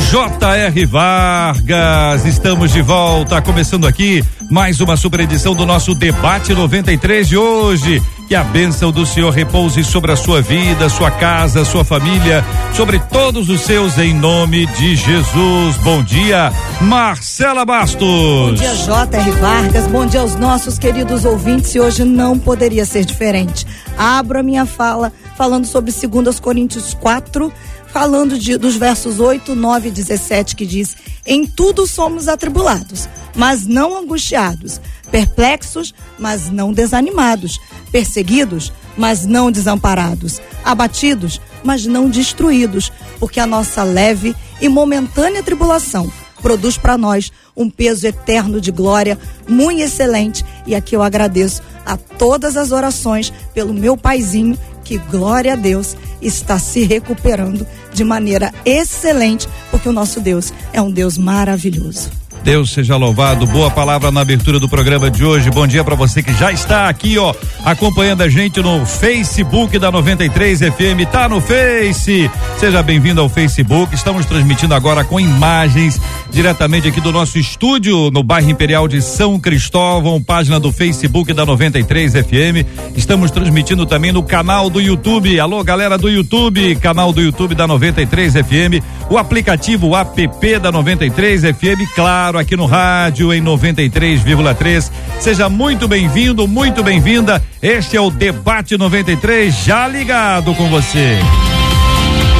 J.R. Vargas, estamos de volta, começando aqui mais uma super edição do nosso debate 93 de hoje. Que a bênção do Senhor repouse sobre a sua vida, sua casa, sua família, sobre todos os seus, em nome de Jesus. Bom dia, Marcela Bastos. Bom dia, J.R. Vargas. Bom dia aos nossos queridos ouvintes. E hoje não poderia ser diferente. Abro a minha fala falando sobre 2 Coríntios 4 falando de, dos versos 8, 9 e 17, que diz: Em tudo somos atribulados, mas não angustiados, perplexos, mas não desanimados, perseguidos, mas não desamparados, abatidos, mas não destruídos, porque a nossa leve e momentânea tribulação produz para nós um peso eterno de glória muito excelente. E aqui eu agradeço a todas as orações pelo meu paizinho, que glória a Deus está se recuperando de maneira excelente, porque o nosso Deus é um Deus maravilhoso. Deus seja louvado. Boa palavra na abertura do programa de hoje. Bom dia para você que já está aqui, ó, acompanhando a gente no Facebook da 93 FM. Tá no Face. Seja bem-vindo ao Facebook. Estamos transmitindo agora com imagens diretamente aqui do nosso estúdio no bairro Imperial de São Cristóvão, página do Facebook da 93 FM. Estamos transmitindo também no canal do YouTube. Alô, galera do YouTube, canal do YouTube da 93 FM, o aplicativo app da 93 FM, claro claro, aqui no rádio em 93,3. Seja muito bem-vindo, muito bem-vinda. Este é o Debate 93, já ligado com você.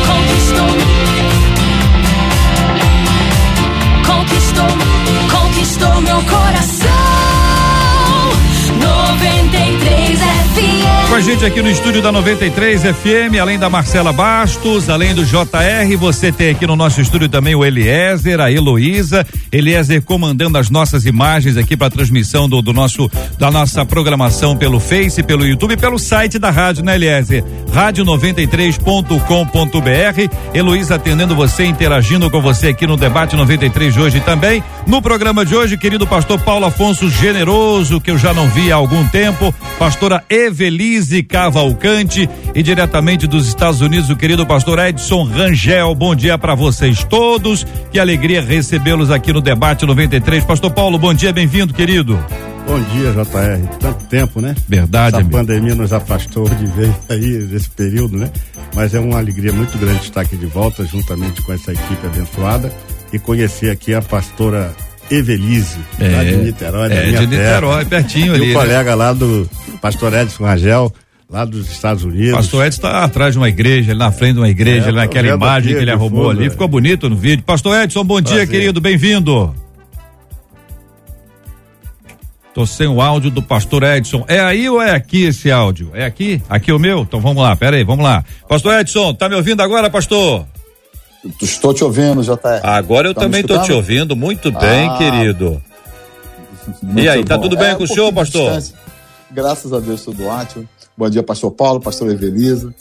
Conquistou, conquistou, conquistou meu coração. 93 FM com a gente aqui no estúdio da 93 FM, além da Marcela Bastos, além do JR, você tem aqui no nosso estúdio também o Eliezer, a Heloísa. Eliezer comandando as nossas imagens aqui para transmissão do, do, nosso da nossa programação pelo Face, pelo YouTube pelo site da rádio, né, Eliezer? Rádio93.com.br. Heloísa atendendo você, interagindo com você aqui no debate 93 de hoje também. No programa de hoje, querido pastor Paulo Afonso Generoso, que eu já não vi há algum tempo, pastora Evelise Denise Cavalcante e diretamente dos Estados Unidos, o querido pastor Edson Rangel. Bom dia para vocês todos. Que alegria recebê-los aqui no debate 93. Pastor Paulo, bom dia, bem-vindo, querido. Bom dia, JR. Tanto tempo, né? Verdade. A pandemia nos afastou de vez aí nesse período, né? Mas é uma alegria muito grande estar aqui de volta, juntamente com essa equipe abençoada e conhecer aqui a pastora Evelise, é, lá de Niterói, é, de Niterói, terra. pertinho ali. E o né? colega lá do pastor Edson Rangel, lá dos Estados Unidos. Pastor Edson está atrás de uma igreja, ali na frente de uma igreja, é, ali naquela imagem que ele arrumou fundo, ali. É. Ficou bonito no vídeo. Pastor Edson, bom Prazer. dia, querido, bem-vindo. Tô sem o áudio do pastor Edson. É aí ou é aqui esse áudio? É aqui? Aqui o meu? Então vamos lá, pera aí, vamos lá. Pastor Edson, tá me ouvindo agora, pastor? Estou te ouvindo, JR. Agora eu tá também estou te ouvindo muito bem, ah, querido. E aí, tá bom. tudo bem é, com um o senhor, pastor? Graças a Deus, tudo ótimo. Bom dia, pastor Paulo, pastor Evelisa,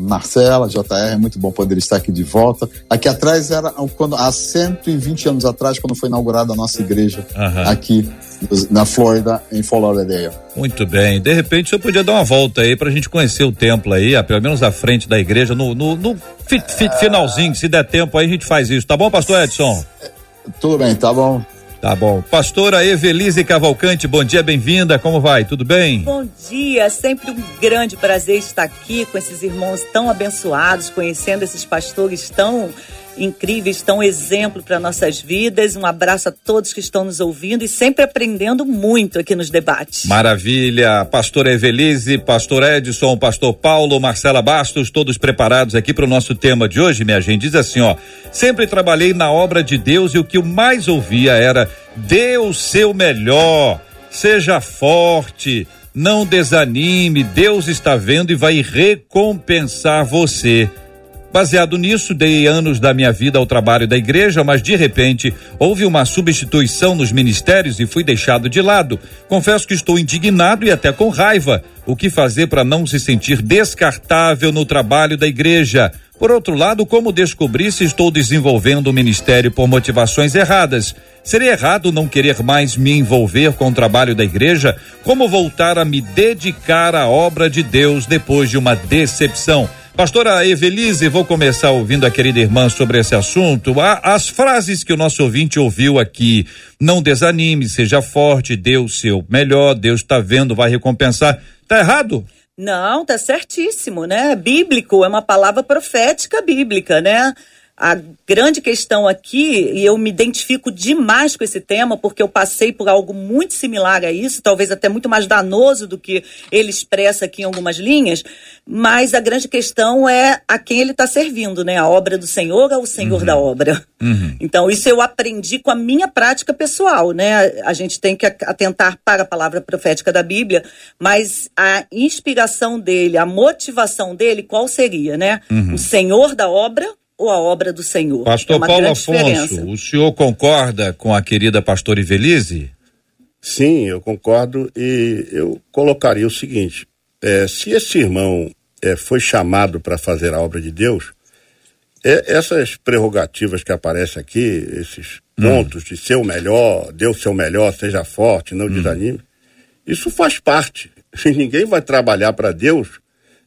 Marcela, JR, é muito bom poder estar aqui de volta. Aqui atrás era quando há 120 anos atrás, quando foi inaugurada a nossa igreja uhum. aqui na Flórida, em Fort Lauderdale. Muito bem. De repente, o senhor podia dar uma volta aí para a gente conhecer o templo aí, pelo menos à frente da igreja, no, no, no fi, fi, finalzinho, se der tempo aí a gente faz isso. Tá bom, pastor Edson? Tudo bem, tá bom. Tá bom. Pastora Evelise Cavalcante, bom dia, bem-vinda. Como vai? Tudo bem? Bom dia, sempre um grande prazer estar aqui com esses irmãos tão abençoados, conhecendo esses pastores tão incríveis, tão exemplo para nossas vidas. Um abraço a todos que estão nos ouvindo e sempre aprendendo muito aqui nos debates. Maravilha. Pastora Evelise, Pastor Edson, Pastor Paulo, Marcela Bastos, todos preparados aqui para o nosso tema de hoje, minha gente. Diz assim, ó: sempre trabalhei na obra de Deus e o que eu mais ouvia era: dê o seu melhor, seja forte. Não desanime, Deus está vendo e vai recompensar você. Baseado nisso, dei anos da minha vida ao trabalho da igreja, mas de repente houve uma substituição nos ministérios e fui deixado de lado. Confesso que estou indignado e até com raiva. O que fazer para não se sentir descartável no trabalho da igreja? Por outro lado, como descobrir se estou desenvolvendo o ministério por motivações erradas? Seria errado não querer mais me envolver com o trabalho da igreja? Como voltar a me dedicar à obra de Deus depois de uma decepção? Pastora Evelise, vou começar ouvindo a querida irmã sobre esse assunto. As frases que o nosso ouvinte ouviu aqui, não desanime, seja forte, dê o seu melhor, Deus está vendo, vai recompensar. Tá errado? Não, tá certíssimo, né? Bíblico é uma palavra profética bíblica, né? A grande questão aqui, e eu me identifico demais com esse tema, porque eu passei por algo muito similar a isso, talvez até muito mais danoso do que ele expressa aqui em algumas linhas, mas a grande questão é a quem ele está servindo, né? A obra do Senhor ou o Senhor uhum. da obra. Uhum. Então, isso eu aprendi com a minha prática pessoal, né? A gente tem que atentar para a palavra profética da Bíblia, mas a inspiração dele, a motivação dele, qual seria, né? Uhum. O Senhor da obra ou a obra do Senhor. Pastor é Paulo Afonso, diferença. o senhor concorda com a querida pastora Ivelise? Sim, eu concordo e eu colocaria o seguinte: é, se esse irmão é, foi chamado para fazer a obra de Deus, é, essas prerrogativas que aparecem aqui, esses hum. pontos hum. de ser o melhor, Deus ser o melhor, seja forte, não hum. desanime, isso faz parte. Ninguém vai trabalhar para Deus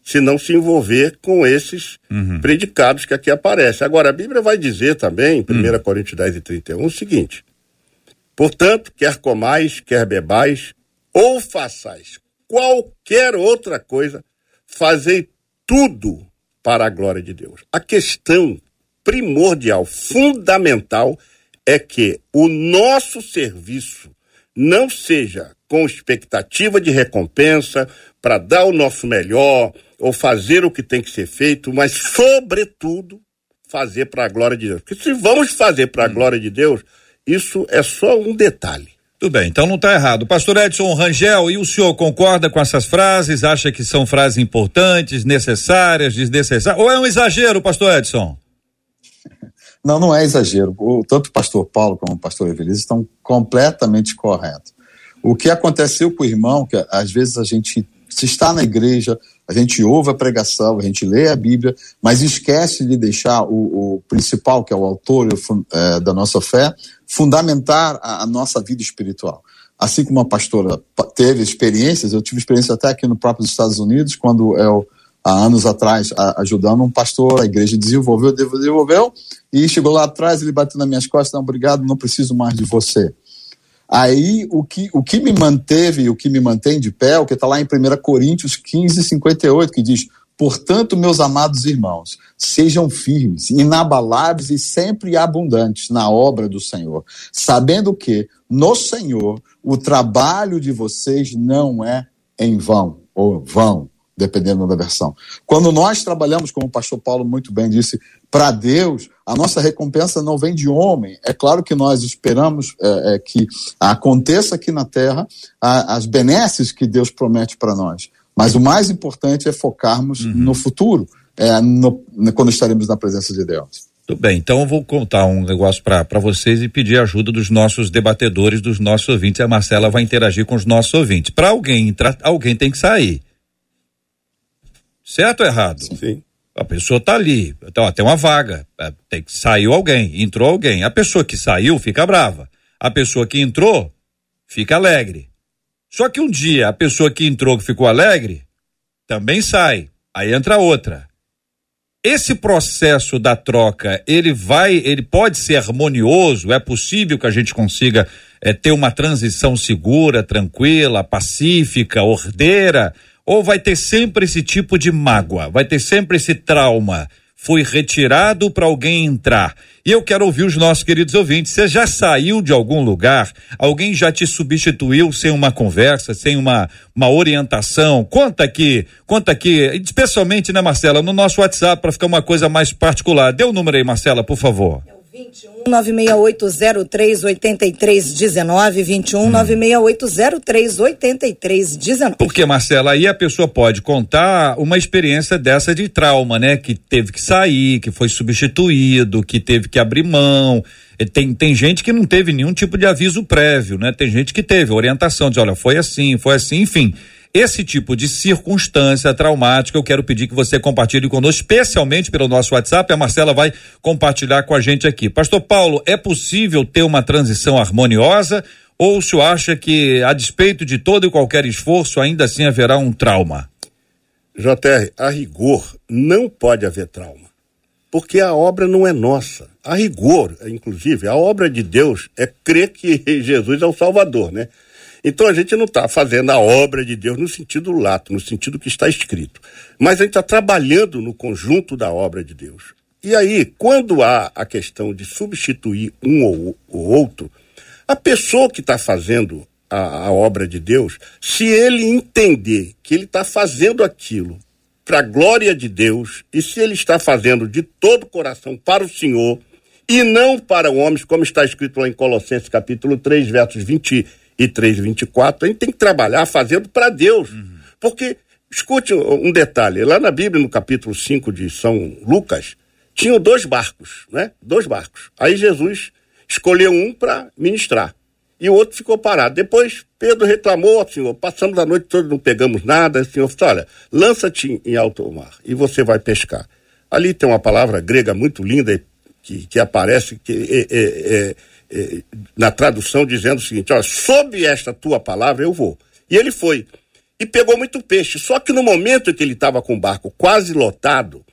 se não se envolver com esses uhum. predicados que aqui aparecem. Agora, a Bíblia vai dizer também, em 1 uhum. Coríntios 10 e 31, o seguinte: Portanto, quer comais, quer bebais, ou façais qualquer outra coisa, fazei tudo para a glória de Deus. A questão primordial, fundamental, é que o nosso serviço não seja com expectativa de recompensa, para dar o nosso melhor, ou fazer o que tem que ser feito, mas, sobretudo, fazer para a glória de Deus. Porque se vamos fazer para a hum. glória de Deus, isso é só um detalhe. Tudo bem, então não está errado. Pastor Edson Rangel, e o senhor concorda com essas frases? Acha que são frases importantes, necessárias, desnecessárias? Ou é um exagero, pastor Edson? Não, não é exagero. O, tanto o pastor Paulo como o pastor Evelise estão completamente corretos. O que aconteceu com o irmão, que às vezes a gente se está na igreja, a gente ouve a pregação, a gente lê a Bíblia, mas esquece de deixar o, o principal, que é o autor é, da nossa fé, fundamentar a, a, nossa vida espiritual. Assim como a pastora teve experiências, eu tive experiência até aqui no próprio Estados Unidos, quando eu, há anos atrás, a, ajudando um pastor, a igreja desenvolveu, desenvolveu, e chegou lá atrás, ele bateu nas minhas costas, não, obrigado, não preciso mais de você. Aí o que, o que me manteve, o que me mantém de pé, o que está lá em 1 Coríntios 15, 58, que diz: Portanto, meus amados irmãos, sejam firmes, inabaláveis e sempre abundantes na obra do Senhor, sabendo que no Senhor o trabalho de vocês não é em vão ou vão dependendo da versão. Quando nós trabalhamos, como o pastor Paulo muito bem disse, para Deus, a nossa recompensa não vem de homem. É claro que nós esperamos é, é, que aconteça aqui na terra a, as benesses que Deus promete para nós. Mas o mais importante é focarmos uhum. no futuro, é, no, quando estaremos na presença de Deus. Tudo bem, então eu vou contar um negócio para vocês e pedir ajuda dos nossos debatedores, dos nossos ouvintes. A Marcela vai interagir com os nossos ouvintes. Para alguém entrar, alguém tem que sair. Certo ou errado? Sim. A pessoa está ali, então, tem uma vaga, é, tem, saiu alguém, entrou alguém. A pessoa que saiu fica brava. A pessoa que entrou fica alegre. Só que um dia a pessoa que entrou que ficou alegre também sai. Aí entra outra. Esse processo da troca, ele vai, ele pode ser harmonioso, é possível que a gente consiga é, ter uma transição segura, tranquila, pacífica, ordeira, ou vai ter sempre esse tipo de mágoa, vai ter sempre esse trauma? Foi retirado para alguém entrar. E eu quero ouvir os nossos queridos ouvintes. Você já saiu de algum lugar? Alguém já te substituiu sem uma conversa, sem uma, uma orientação? Conta aqui, conta aqui, especialmente, né, Marcela, no nosso WhatsApp, para ficar uma coisa mais particular. Dê o um número aí, Marcela, por favor. É o 21 96803 8319 21 hum. 96803 8319. Porque, Marcela, aí a pessoa pode contar uma experiência dessa de trauma, né? Que teve que sair, que foi substituído, que teve que abrir mão. Tem, tem gente que não teve nenhum tipo de aviso prévio, né? Tem gente que teve orientação de, olha, foi assim, foi assim, enfim. Esse tipo de circunstância traumática, eu quero pedir que você compartilhe conosco, especialmente pelo nosso WhatsApp. A Marcela vai compartilhar com a gente aqui. Pastor Paulo, é possível ter uma transição harmoniosa ou o senhor acha que, a despeito de todo e qualquer esforço, ainda assim haverá um trauma? JR, a rigor, não pode haver trauma. Porque a obra não é nossa. A rigor, inclusive, a obra de Deus é crer que Jesus é o Salvador, né? Então a gente não está fazendo a obra de Deus no sentido lato, no sentido que está escrito. Mas a gente está trabalhando no conjunto da obra de Deus. E aí, quando há a questão de substituir um ou, ou outro, a pessoa que está fazendo a, a, obra de Deus, se ele entender que ele está fazendo aquilo para a glória de Deus, e se ele está fazendo de todo o coração para o Senhor, e não para homens, como está escrito lá em Colossenses capítulo 3, versos 20 e 3,24, a gente tem que trabalhar fazendo para Deus. Uhum. Porque, escute um detalhe, lá na Bíblia, no capítulo 5 de São Lucas, tinham dois barcos, né? Dois barcos. Aí Jesus escolheu um para ministrar e o outro ficou parado. Depois Pedro reclamou, senhor, passamos a noite toda, não pegamos nada. O senhor falou, olha, lança-te em alto mar e você vai pescar. Ali tem uma palavra grega muito linda que, que aparece, que é, é, é eh, na tradução dizendo o seguinte: olha, sob esta tua palavra eu vou. E ele foi. E pegou muito peixe. Só que no momento em que ele estava com o barco quase lotado,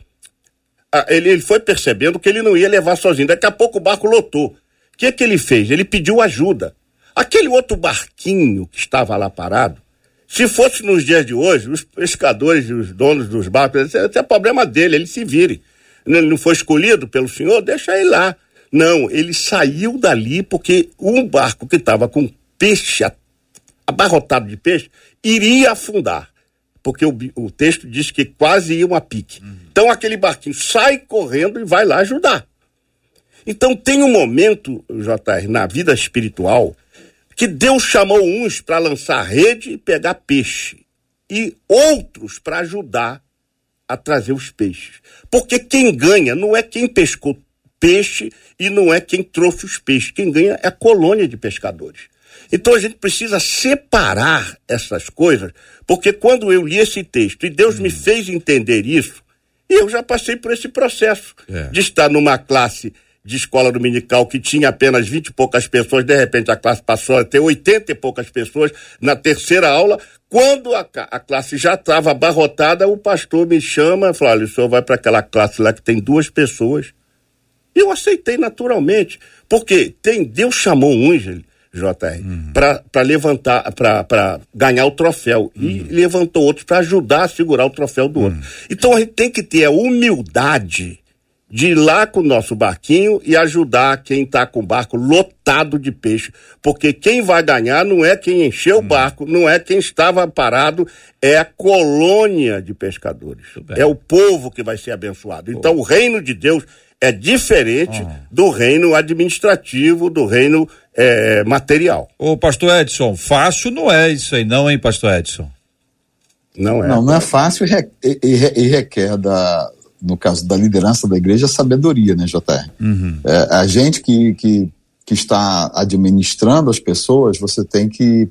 ele, ele foi percebendo que ele não ia levar sozinho. Daqui a pouco o barco lotou. O que, que ele fez? Ele pediu ajuda. Aquele outro barquinho que estava lá parado, se fosse nos dias de hoje, os pescadores e os donos dos barcos, esse é problema dele, ele se vire. Ele não foi escolhido pelo senhor, deixa ele lá. Não, ele saiu dali porque um barco que estava com peixe, abarrotado de peixe, iria afundar. Porque o, o texto diz que quase ia uma pique. Uhum. Então aquele barquinho sai correndo e vai lá ajudar. Então tem um momento, JR, na vida espiritual, que Deus chamou uns para lançar rede e pegar peixe, e outros para ajudar a trazer os peixes. Porque quem ganha não é quem pescou peixe e não é quem trouxe os peixes. Quem ganha é a colônia de pescadores. Então a gente precisa separar essas coisas, porque quando eu li esse texto e Deus hum. me fez entender isso, eu já passei por esse processo é. de estar numa classe de escola dominical que tinha apenas vinte e poucas pessoas, de repente a classe passou a ter oitenta e poucas pessoas na terceira aula. Quando a, a classe já estava abarrotada, o pastor me chama e fala: olha, o senhor vai para aquela classe lá que tem duas pessoas e eu aceitei naturalmente, porque tem Deus chamou uns, JR, uhum. para levantar, para ganhar o troféu. Uhum. E levantou outros para ajudar a segurar o troféu do outro. Uhum. Então a gente tem que ter a humildade de ir lá com o nosso barquinho e ajudar quem está com o barco lotado de peixe. Porque quem vai ganhar não é quem encheu o uhum. barco, não é quem estava parado, é a colônia de pescadores. É o povo que vai ser abençoado. Então o reino de Deus é diferente uhum. do reino administrativo, do reino é, material. Ô, pastor Edson, fácil não é isso aí, não, hein, pastor Edson? Não é. Não, não é fácil e, e, e requer da, no caso da liderança da igreja, sabedoria, né, JR? Uhum. É, a gente que, que, que está administrando as pessoas, você tem que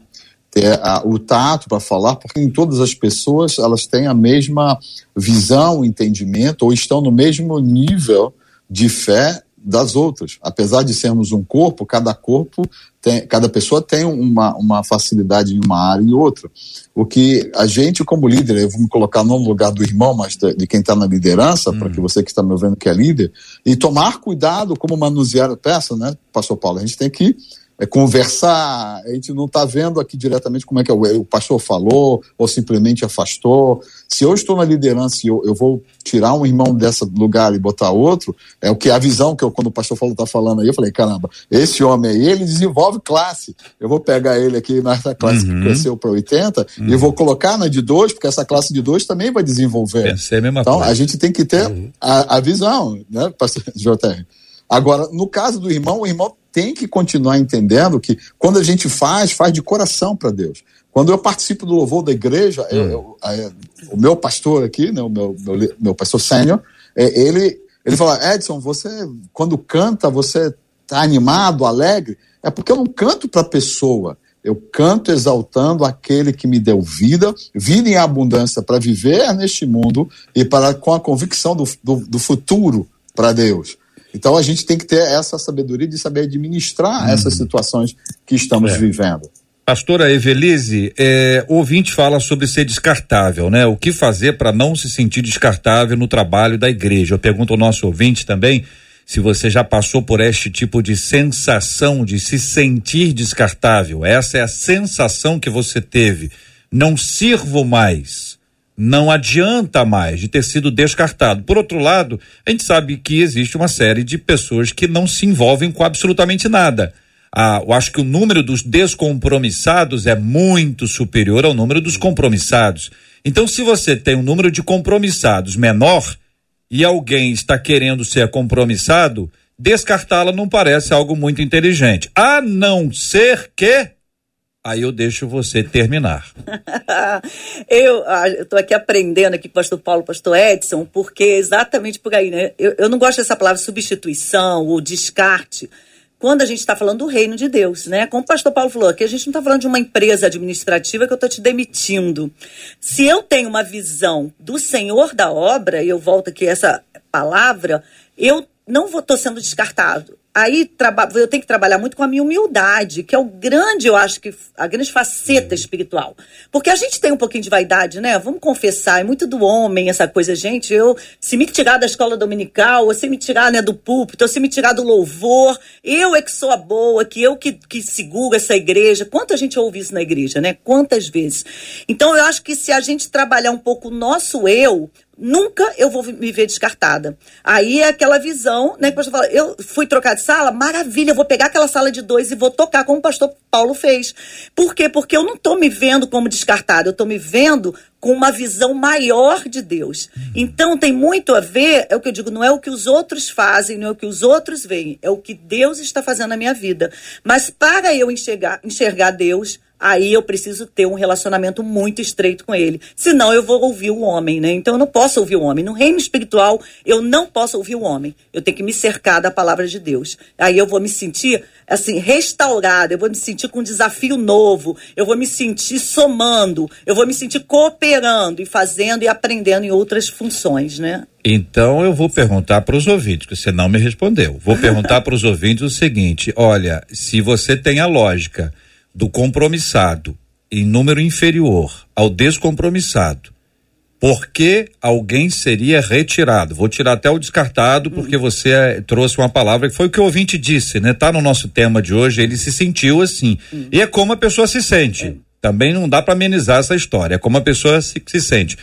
ter a, o tato para falar, porque em todas as pessoas elas têm a mesma visão, entendimento, ou estão no mesmo nível de fé das outras. Apesar de sermos um corpo, cada corpo tem, cada pessoa tem uma, uma facilidade em uma área e outra. O que a gente, como líder, eu vou me colocar não no lugar do irmão, mas de, de quem está na liderança, para que você que está me ouvindo que é líder, e tomar cuidado como manusear a peça, né, pastor Paulo? A gente tem que é, conversar, a gente não está vendo aqui diretamente como é que é, o, o pastor falou ou simplesmente afastou. Se eu estou na liderança e eu, eu vou tirar um irmão desse lugar e botar outro, é o que a visão que eu, quando o pastor falou está falando aí, eu falei, caramba, esse homem aí, ele desenvolve classe. Eu vou pegar ele aqui nessa classe uhum. que cresceu para 80 uhum. e vou colocar na de dois, porque essa classe de dois também vai desenvolver. Pensei a mesma então, coisa. a gente tem que ter uhum. a, a visão, né, pastor JR? Agora, no caso do irmão, o irmão tem que continuar entendendo que quando a gente faz, faz de coração para Deus. Quando eu participo do louvor da igreja, hum. eu, eu, o meu pastor aqui, né, o meu, meu, meu pastor sênior, é, ele, ele fala: Edson, você, quando canta, você está animado, alegre? É porque eu não canto para a pessoa. Eu canto exaltando aquele que me deu vida, vida em abundância para viver neste mundo e para com a convicção do, do, do futuro para Deus. Então a gente tem que ter essa sabedoria de saber administrar uhum. essas situações que estamos é. vivendo. Pastora Evelise, é, o ouvinte fala sobre ser descartável, né? O que fazer para não se sentir descartável no trabalho da igreja? Eu pergunto ao nosso ouvinte também se você já passou por este tipo de sensação de se sentir descartável. Essa é a sensação que você teve. Não sirvo mais. Não adianta mais de ter sido descartado. Por outro lado, a gente sabe que existe uma série de pessoas que não se envolvem com absolutamente nada ah, eu acho que o número dos descompromissados é muito superior ao número dos compromissados. Então, se você tem um número de compromissados menor e alguém está querendo ser compromissado, descartá-la não parece algo muito inteligente. A não ser que. Aí eu deixo você terminar. eu ah, estou aqui aprendendo aqui pastor Paulo, pastor Edson, porque é exatamente por aí, né? Eu, eu não gosto dessa palavra substituição ou descarte quando a gente está falando do reino de Deus, né? Como o pastor Paulo falou, aqui a gente não está falando de uma empresa administrativa que eu estou te demitindo. Se eu tenho uma visão do Senhor da obra, e eu volto aqui essa palavra, eu não estou sendo descartado aí eu tenho que trabalhar muito com a minha humildade, que é o grande, eu acho que a grande faceta espiritual. Porque a gente tem um pouquinho de vaidade, né? Vamos confessar, é muito do homem essa coisa, gente. Eu, se me tirar da escola dominical, ou se me tirar né, do púlpito, ou se me tirar do louvor, eu é que sou a boa, que eu que, que seguro essa igreja. Quanta gente ouve isso na igreja, né? Quantas vezes? Então eu acho que se a gente trabalhar um pouco o nosso eu, nunca eu vou me ver descartada. Aí é aquela visão, né, que o pastor fala, eu fui trocar de sala, maravilha, eu vou pegar aquela sala de dois e vou tocar como o pastor Paulo fez. Por quê? Porque eu não estou me vendo como descartada, eu estou me vendo com uma visão maior de Deus. Então tem muito a ver, é o que eu digo, não é o que os outros fazem, não é o que os outros veem, é o que Deus está fazendo na minha vida. Mas para eu enxergar, enxergar Deus, aí eu preciso ter um relacionamento muito estreito com ele. Senão eu vou ouvir o homem, né? Então eu não posso ouvir o homem. No reino espiritual, eu não posso ouvir o homem. Eu tenho que me cercar da palavra de Deus. Aí eu vou me sentir, assim, restaurada, eu vou me sentir com um desafio novo, eu vou me sentir somando, eu vou me sentir cooperando e fazendo e aprendendo em outras funções, né? Então eu vou perguntar para os ouvintes, que você não me respondeu. Vou perguntar para os ouvintes o seguinte: olha, se você tem a lógica do compromissado em número inferior ao descompromissado, por que alguém seria retirado? Vou tirar até o descartado, porque uhum. você é, trouxe uma palavra que foi o que o ouvinte disse, né? Tá no nosso tema de hoje, ele se sentiu assim. Uhum. E é como a pessoa se sente. É. Também não dá para amenizar essa história, é como a pessoa se, se sente.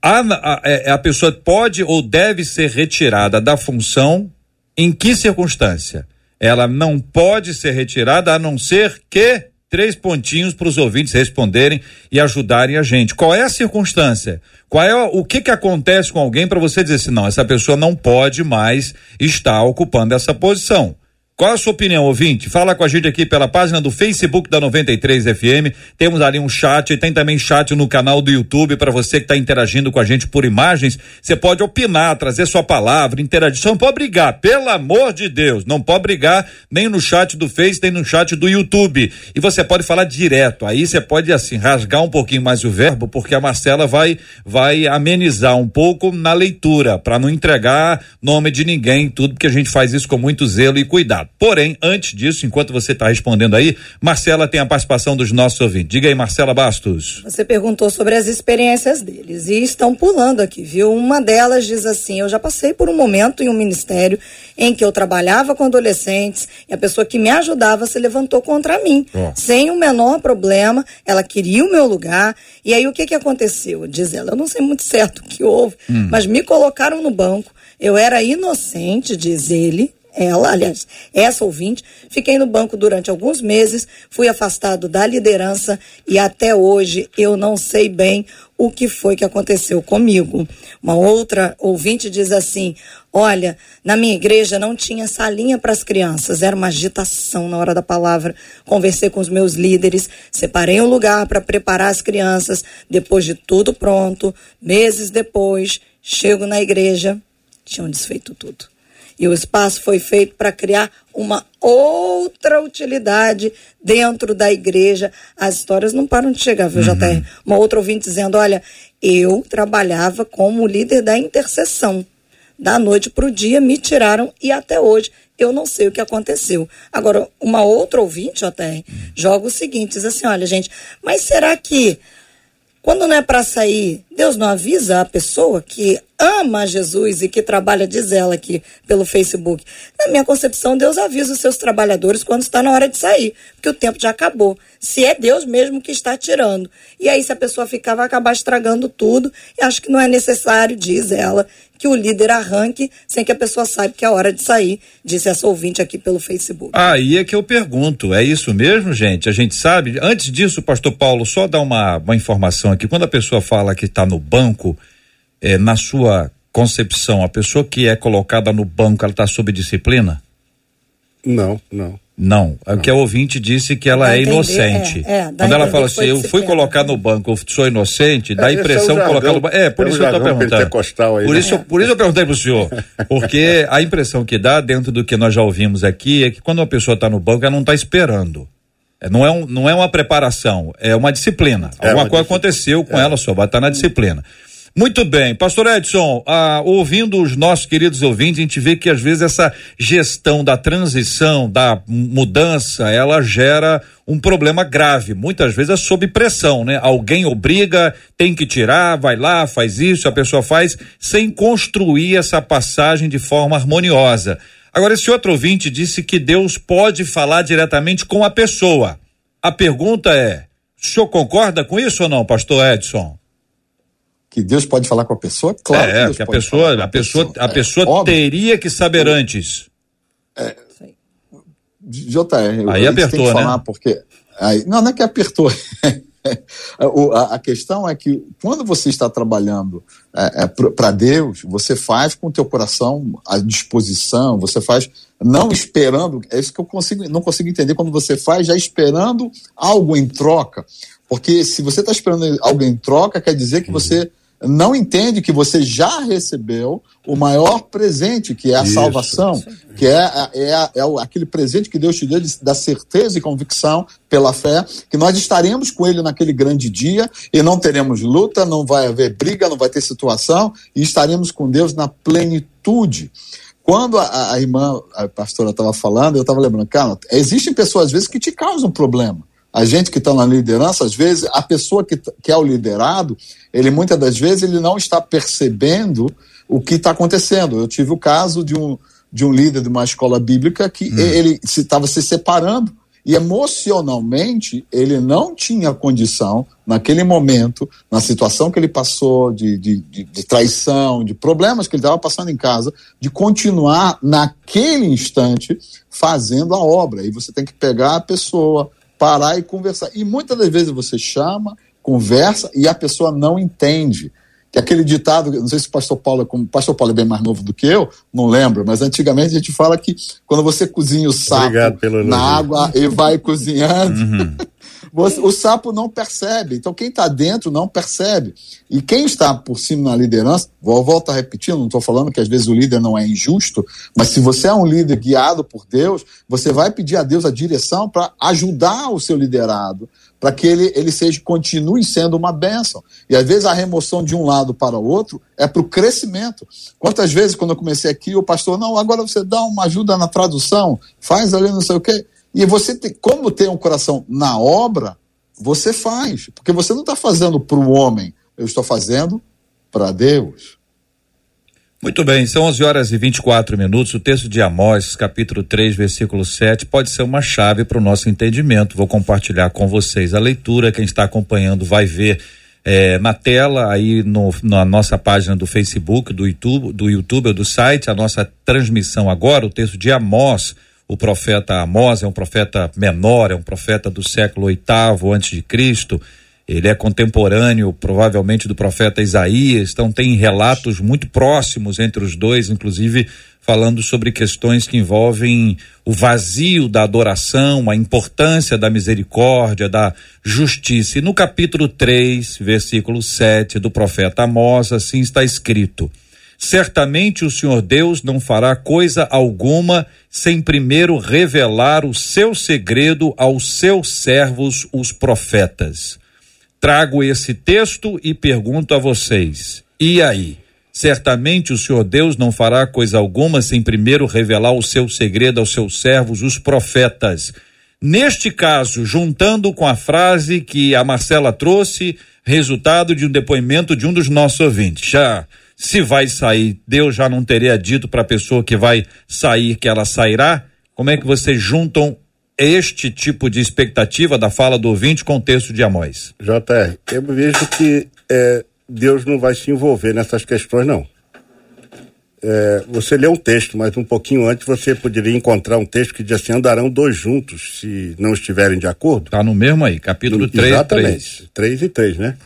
A, a, é, a pessoa pode ou deve ser retirada da função em que circunstância? ela não pode ser retirada a não ser que três pontinhos para os ouvintes responderem e ajudarem a gente. Qual é a circunstância? Qual é o, que que acontece com alguém para você dizer assim, não, essa pessoa não pode mais estar ocupando essa posição? Qual a sua opinião, ouvinte? Fala com a gente aqui pela página do Facebook da 93 FM. Temos ali um chat, tem também chat no canal do YouTube para você que está interagindo com a gente por imagens. Você pode opinar, trazer sua palavra, interagir. Você não pode brigar, pelo amor de Deus. Não pode brigar nem no chat do Face, nem no chat do YouTube. E você pode falar direto. Aí você pode, assim, rasgar um pouquinho mais o verbo, porque a Marcela vai, vai amenizar um pouco na leitura, para não entregar nome de ninguém, tudo, porque a gente faz isso com muito zelo e cuidado. Porém, antes disso, enquanto você está respondendo aí, Marcela tem a participação dos nossos ouvintes. Diga aí, Marcela Bastos. Você perguntou sobre as experiências deles e estão pulando aqui, viu? Uma delas diz assim: Eu já passei por um momento em um ministério em que eu trabalhava com adolescentes e a pessoa que me ajudava se levantou contra mim, oh. sem o menor problema. Ela queria o meu lugar. E aí o que, que aconteceu? Diz ela: Eu não sei muito certo o que houve, hum. mas me colocaram no banco. Eu era inocente, diz ele, ela, aliás, essa ouvinte, fiquei no banco durante alguns meses, fui afastado da liderança e até hoje eu não sei bem o que foi que aconteceu comigo. Uma outra ouvinte diz assim: Olha, na minha igreja não tinha salinha para as crianças, era uma agitação na hora da palavra. Conversei com os meus líderes, separei um lugar para preparar as crianças. Depois de tudo pronto, meses depois, chego na igreja, tinham desfeito tudo. E o espaço foi feito para criar uma outra utilidade dentro da igreja. As histórias não param de chegar, viu, uhum. JR? Uma outra ouvinte dizendo: olha, eu trabalhava como líder da intercessão. Da noite para o dia me tiraram e até hoje eu não sei o que aconteceu. Agora, uma outra ouvinte, JR, joga o seguinte: diz assim: olha, gente, mas será que quando não é para sair, Deus não avisa a pessoa que ama Jesus e que trabalha, diz ela aqui pelo Facebook. Na minha concepção, Deus avisa os seus trabalhadores quando está na hora de sair, porque o tempo já acabou. Se é Deus mesmo que está tirando. E aí, se a pessoa ficar, vai acabar estragando tudo. E acho que não é necessário, diz ela, que o líder arranque sem que a pessoa saiba que é hora de sair, disse essa ouvinte aqui pelo Facebook. Aí é que eu pergunto, é isso mesmo, gente? A gente sabe. Antes disso, pastor Paulo, só dar uma, uma informação aqui. Quando a pessoa fala que está no banco, é, na sua concepção, a pessoa que é colocada no banco, ela está sob disciplina? Não, não. Não, é o que a ouvinte disse que ela é inocente. É, é, Quando ela fala assim, eu fui colocar no banco, eu sou inocente, dá a é, impressão é colocar no banco. É, por isso eu estou perguntando. Aí, por, né? isso, por isso eu perguntei para o senhor. Porque a impressão que dá, dentro do que nós já ouvimos aqui, é que quando uma pessoa está no banco, ela não está esperando. É, não é, um, não é uma preparação, é uma disciplina. É Alguma coisa disciplina. aconteceu com ela só, vai estar tá na disciplina. Muito bem, Pastor Edson, ah, ouvindo os nossos queridos ouvintes, a gente vê que às vezes essa gestão da transição, da mudança, ela gera um problema grave. Muitas vezes é sob pressão, né? Alguém obriga, tem que tirar, vai lá, faz isso, a pessoa faz, sem construir essa passagem de forma harmoniosa. Agora, esse outro ouvinte disse que Deus pode falar diretamente com a pessoa. A pergunta é: o senhor concorda com isso ou não, Pastor Edson? Que Deus pode falar com a pessoa? Claro. É, que, que a pessoa, a pessoa, pessoa, a pessoa é, teria que saber antes. É, JR, aí apertou, né? Falar porque aí, não, não é que apertou. a, a, questão é que quando você está trabalhando é, é, para Deus, você faz com o teu coração à disposição, você faz não esperando, é isso que eu consigo, não consigo entender quando você faz já esperando algo em troca. Porque se você está esperando algo em troca, quer dizer que você não entende que você já recebeu o maior presente, que é a Isso. salvação, que é, é, é, aquele presente que Deus te deu de, da certeza e convicção pela fé, que nós estaremos com Ele naquele grande dia e não teremos luta, não vai haver briga, não vai ter situação e estaremos com Deus na plenitude. Quando a, a irmã, a pastora estava falando, eu estava lembrando, cara, existem pessoas às vezes que te causam problema a gente que está na liderança, às vezes, a pessoa que, que é o liderado, ele muitas das vezes ele não está percebendo o que está acontecendo. Eu tive o caso de um, de um líder de uma escola bíblica que hum. ele estava se, se separando e emocionalmente ele não tinha condição, naquele momento, na situação que ele passou de, de, de, de traição, de problemas que ele estava passando em casa, de continuar naquele instante fazendo a obra. E você tem que pegar a pessoa, parar e conversar. E muitas das vezes você chama, conversa e a pessoa não entende. Que aquele ditado, não sei se o pastor Paulo, como o pastor Paulo é bem mais novo do que eu, não lembro, mas antigamente a gente fala que quando você cozinha o sapo na água e vai cozinhando, uhum. Você, o sapo não percebe. Então, quem está dentro não percebe. E quem está por cima na liderança, vou voltar repetindo, não estou falando que às vezes o líder não é injusto, mas se você é um líder guiado por Deus, você vai pedir a Deus a direção para ajudar o seu liderado, para que ele, ele seja, continue sendo uma bênção. E às vezes a remoção de um lado para o outro é para o crescimento. Quantas vezes, quando eu comecei aqui, o pastor, não, agora você dá uma ajuda na tradução, faz ali não sei o quê. E você, tem, como tem um coração na obra, você faz. Porque você não está fazendo para o homem, eu estou fazendo para Deus. Muito bem, são 11 horas e 24 minutos. O texto de Amós, capítulo 3, versículo 7, pode ser uma chave para o nosso entendimento. Vou compartilhar com vocês a leitura. Quem está acompanhando vai ver é, na tela, aí no, na nossa página do Facebook, do YouTube, do YouTube ou do site, a nossa transmissão agora, o texto de Amós o profeta Amós é um profeta menor, é um profeta do século oitavo antes de Cristo. Ele é contemporâneo, provavelmente, do profeta Isaías, então tem relatos muito próximos entre os dois, inclusive falando sobre questões que envolvem o vazio da adoração, a importância da misericórdia, da justiça. E no capítulo 3, versículo 7 do profeta Amós, assim está escrito: Certamente o Senhor Deus não fará coisa alguma sem primeiro revelar o seu segredo aos seus servos, os profetas trago esse texto e pergunto a vocês: e aí? Certamente o Senhor Deus não fará coisa alguma sem primeiro revelar o seu segredo aos seus servos, os profetas. Neste caso, juntando com a frase que a Marcela trouxe, resultado de um depoimento de um dos nossos ouvintes. Já se vai sair, Deus já não teria dito para a pessoa que vai sair que ela sairá? Como é que vocês juntam este tipo de expectativa da fala do ouvinte com o texto de Amós? JR, eu vejo que é, Deus não vai se envolver nessas questões, não. É, você lê um texto, mas um pouquinho antes você poderia encontrar um texto que diz assim: andarão dois juntos se não estiverem de acordo. Está no mesmo aí, capítulo 3. Exatamente, 3 e 3, né?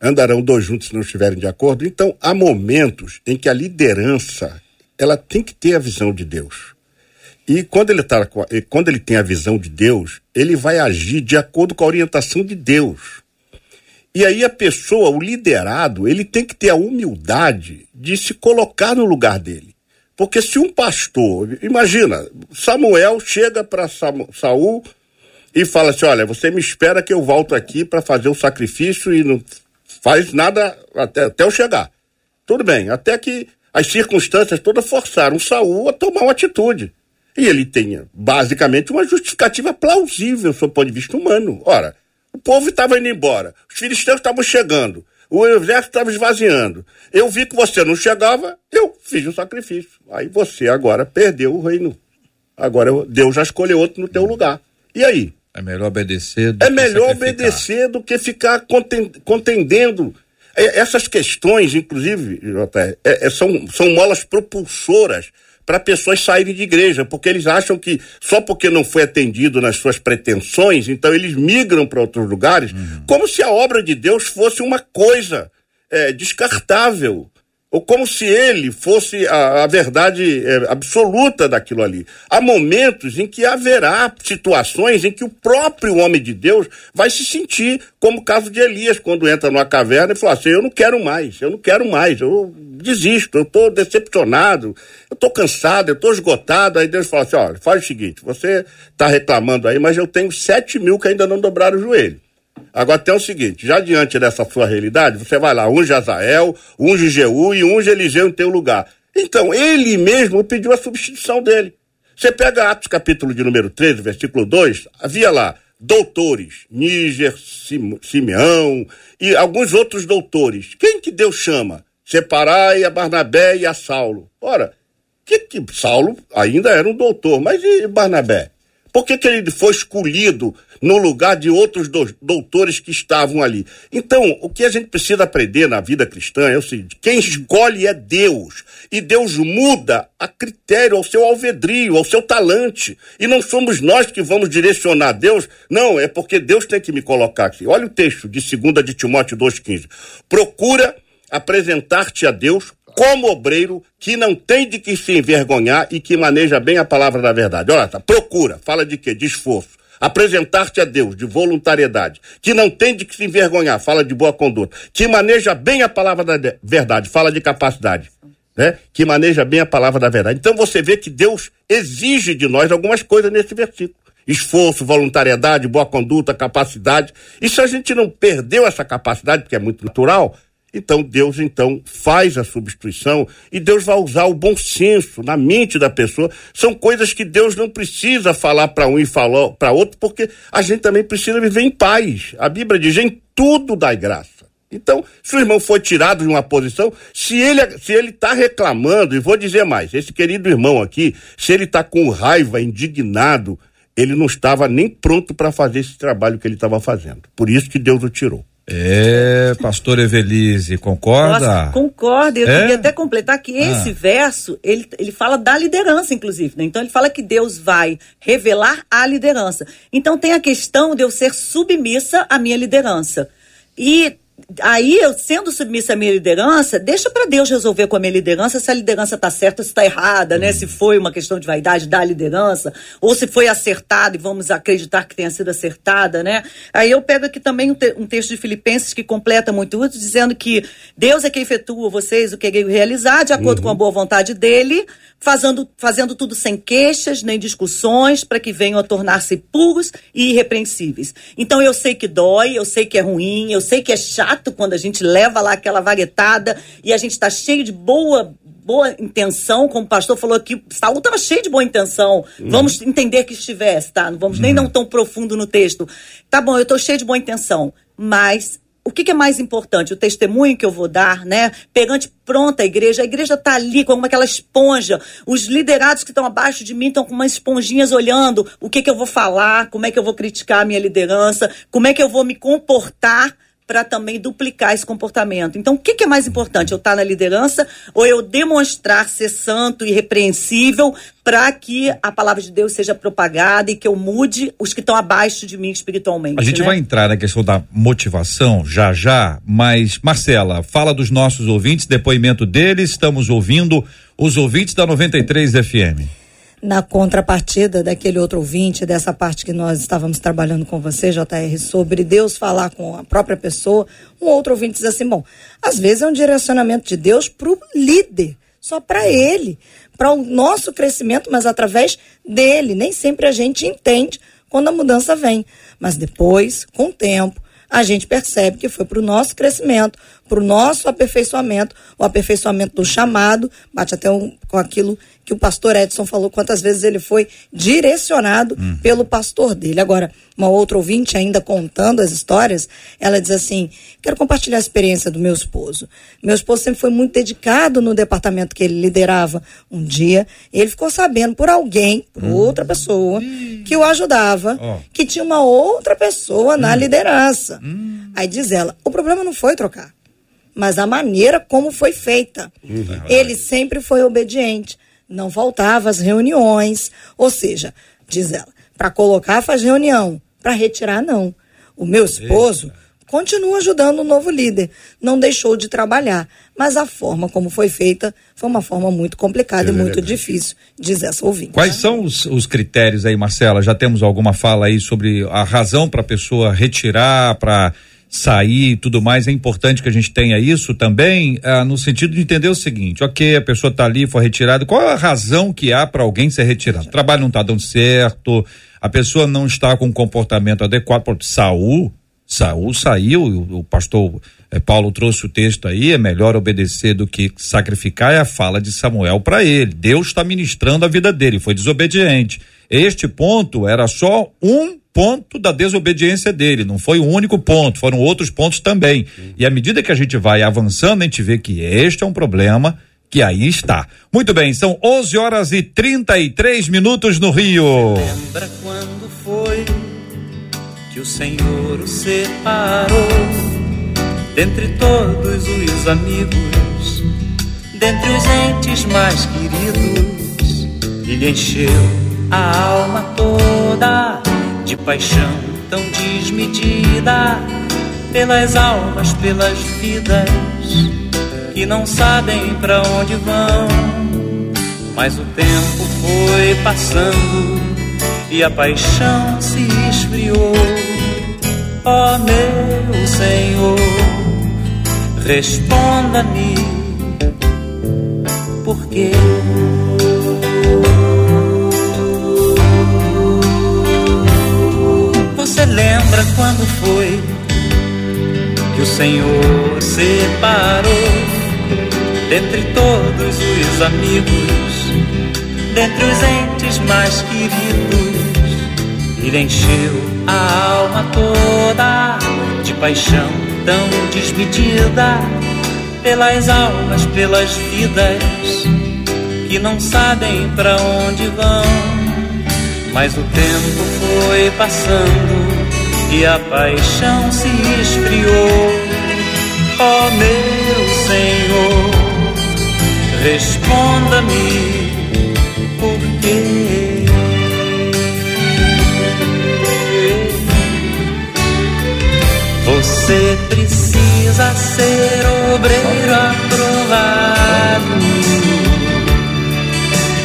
Andarão dois juntos se não estiverem de acordo. Então, há momentos em que a liderança ela tem que ter a visão de Deus. E quando ele, tá, quando ele tem a visão de Deus, ele vai agir de acordo com a orientação de Deus. E aí a pessoa, o liderado, ele tem que ter a humildade de se colocar no lugar dele. Porque se um pastor, imagina, Samuel chega para Saul e fala assim: Olha, você me espera que eu volto aqui para fazer o sacrifício e não faz nada até, até eu chegar. Tudo bem, até que as circunstâncias todas forçaram Saul a tomar uma atitude. E ele tenha, basicamente, uma justificativa plausível sob o ponto de vista humano. Ora, o povo estava indo embora, os filisteus estavam chegando, o exército estava esvaziando. Eu vi que você não chegava, eu fiz o sacrifício. Aí você agora perdeu o reino. Agora Deus já escolheu outro no teu lugar. E aí? É melhor obedecer do É melhor obedecer do que ficar contendendo. Essas questões, inclusive, é, é, são, são molas propulsoras para pessoas saírem de igreja, porque eles acham que só porque não foi atendido nas suas pretensões, então eles migram para outros lugares, uhum. como se a obra de Deus fosse uma coisa é, descartável ou como se ele fosse a, a verdade é, absoluta daquilo ali. Há momentos em que haverá situações em que o próprio homem de Deus vai se sentir, como o caso de Elias, quando entra numa caverna e fala assim: Eu não quero mais, eu não quero mais, eu desisto, eu estou decepcionado, eu estou cansado, eu estou esgotado. Aí Deus fala assim: Olha, faz o seguinte, você está reclamando aí, mas eu tenho sete mil que ainda não dobraram o joelho. Agora tem o seguinte, já diante dessa sua realidade, você vai lá, unge Azael, unge Jeú e unge Eliseu em teu lugar. Então, ele mesmo pediu a substituição dele. Você pega Atos capítulo de número 13, versículo 2, havia lá doutores, Níger, Simeão e alguns outros doutores. Quem que Deus chama? Separai a Barnabé e a Saulo. Ora, que, que Saulo ainda era um doutor, mas e Barnabé? Por que, que ele foi escolhido no lugar de outros doutores que estavam ali? Então, o que a gente precisa aprender na vida cristã é o seguinte: quem escolhe é Deus. E Deus muda a critério, ao seu alvedrio, ao seu talante. E não somos nós que vamos direcionar Deus. Não, é porque Deus tem que me colocar aqui. Olha o texto de 2 de Timóteo 2,15. Procura apresentar-te a Deus como obreiro que não tem de que se envergonhar e que maneja bem a palavra da verdade. Olha, tá, procura, fala de quê? De esforço. Apresentar-te a Deus, de voluntariedade, que não tem de que se envergonhar, fala de boa conduta, que maneja bem a palavra da verdade, fala de capacidade, né? Que maneja bem a palavra da verdade. Então você vê que Deus exige de nós algumas coisas nesse versículo esforço, voluntariedade, boa conduta, capacidade. E se a gente não perdeu essa capacidade, porque é muito natural, então Deus então faz a substituição e Deus vai usar o bom senso na mente da pessoa. São coisas que Deus não precisa falar para um e falar para outro, porque a gente também precisa viver em paz. A Bíblia diz: em tudo dá graça. Então, se o irmão foi tirado de uma posição, se ele se ele está reclamando, e vou dizer mais, esse querido irmão aqui, se ele está com raiva, indignado, ele não estava nem pronto para fazer esse trabalho que ele estava fazendo. Por isso que Deus o tirou. É, pastor Evelise, concorda? Nossa, concordo. Eu é? queria até completar que ah. esse verso, ele, ele fala da liderança, inclusive, né? Então ele fala que Deus vai revelar a liderança. Então tem a questão de eu ser submissa à minha liderança. E aí eu sendo submissa à minha liderança, deixa para Deus resolver com a minha liderança se a liderança tá certa ou se tá errada, né? Se foi uma questão de vaidade da liderança ou se foi acertada e vamos acreditar que tenha sido acertada, né? Aí eu pego aqui também um, te um texto de Filipenses que completa muito isso, dizendo que Deus é quem efetua vocês o que querer realizar de acordo uhum. com a boa vontade dele, fazendo, fazendo tudo sem queixas nem discussões, para que venham a tornar-se puros e irrepreensíveis. Então eu sei que dói, eu sei que é ruim, eu sei que é chato quando a gente leva lá aquela vaguetada e a gente está cheio de boa boa intenção, como o pastor falou aqui, Saul estava cheio de boa intenção. Uhum. Vamos entender que estivesse, tá? Não vamos uhum. nem não tão profundo no texto. Tá bom, eu estou cheio de boa intenção, mas o que, que, é mais importante? O testemunho que eu vou dar, né? Pegante pronta a igreja. A igreja está ali como aquela esponja. Os liderados que estão abaixo de mim estão com umas esponjinhas olhando o que, que eu vou falar, como é que eu vou criticar a minha liderança, como é que eu vou me comportar para também duplicar esse comportamento. Então, o que, que é mais importante? Eu estar tá na liderança ou eu demonstrar ser santo e repreensível para que a palavra de Deus seja propagada e que eu mude os que estão abaixo de mim espiritualmente? A gente né? vai entrar na questão da motivação já já, mas Marcela, fala dos nossos ouvintes, depoimento deles, estamos ouvindo os ouvintes da 93 FM na contrapartida daquele outro ouvinte, dessa parte que nós estávamos trabalhando com você, JR, sobre Deus falar com a própria pessoa, um outro ouvinte diz assim: bom, às vezes é um direcionamento de Deus para o líder, só para ele, para o nosso crescimento, mas através dele. Nem sempre a gente entende quando a mudança vem, mas depois, com o tempo, a gente percebe que foi para o nosso crescimento, para o nosso aperfeiçoamento, o aperfeiçoamento do chamado, bate até um, com aquilo que o pastor Edson falou, quantas vezes ele foi direcionado hum. pelo pastor dele. Agora, uma outra ouvinte, ainda contando as histórias, ela diz assim: quero compartilhar a experiência do meu esposo. Meu esposo sempre foi muito dedicado no departamento que ele liderava. Um dia, ele ficou sabendo por alguém, por hum. outra pessoa, que o ajudava, oh. que tinha uma outra pessoa hum. na liderança. Hum. Aí diz ela: o problema não foi trocar mas a maneira como foi feita. Uhum. Ele sempre foi obediente, não faltava às reuniões, ou seja, diz ela, para colocar faz reunião, para retirar não. O meu esposo Eita. continua ajudando o novo líder, não deixou de trabalhar, mas a forma como foi feita foi uma forma muito complicada é e muito difícil, diz essa ouvinte. Quais são os, os critérios aí, Marcela? Já temos alguma fala aí sobre a razão para a pessoa retirar, para sair e tudo mais, é importante que a gente tenha isso também, ah, no sentido de entender o seguinte: ok, a pessoa está ali, foi retirada, qual a razão que há para alguém ser retirado? O trabalho não está dando certo, a pessoa não está com um comportamento adequado. Por Saul, Saul saiu, o, o pastor eh, Paulo trouxe o texto aí, é melhor obedecer do que sacrificar, é a fala de Samuel para ele. Deus está ministrando a vida dele, foi desobediente. Este ponto era só um ponto da desobediência dele, não foi o único ponto, foram outros pontos também. E à medida que a gente vai avançando, a gente vê que este é um problema que aí está. Muito bem, são 11 horas e 33 minutos no Rio. Lembra quando foi que o Senhor o separou dentre todos os amigos, dentre os entes mais queridos, e lhe encheu a alma toda de paixão tão desmedida pelas almas, pelas vidas que não sabem para onde vão. Mas o tempo foi passando e a paixão se esfriou. Oh, meu Senhor, responda-me, por quê? Você lembra quando foi que o Senhor separou dentre todos os amigos, dentre os entes mais queridos, Ele encheu a alma toda de paixão tão desmedida pelas almas, pelas vidas que não sabem para onde vão. Mas o tempo foi passando e a paixão se esfriou. Ó oh, meu Senhor, responda-me por quê? Você precisa ser obreiro aprovado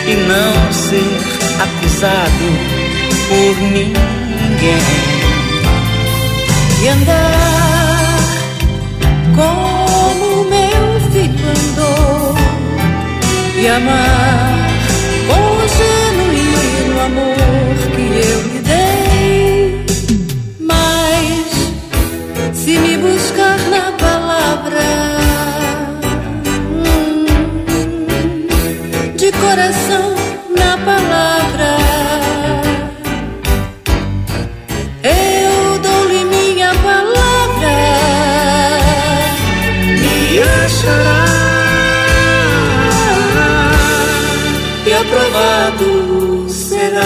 e não ser acusado por ninguém e andar. Como meu filho andou e amar com genuíno amor e aprovado será.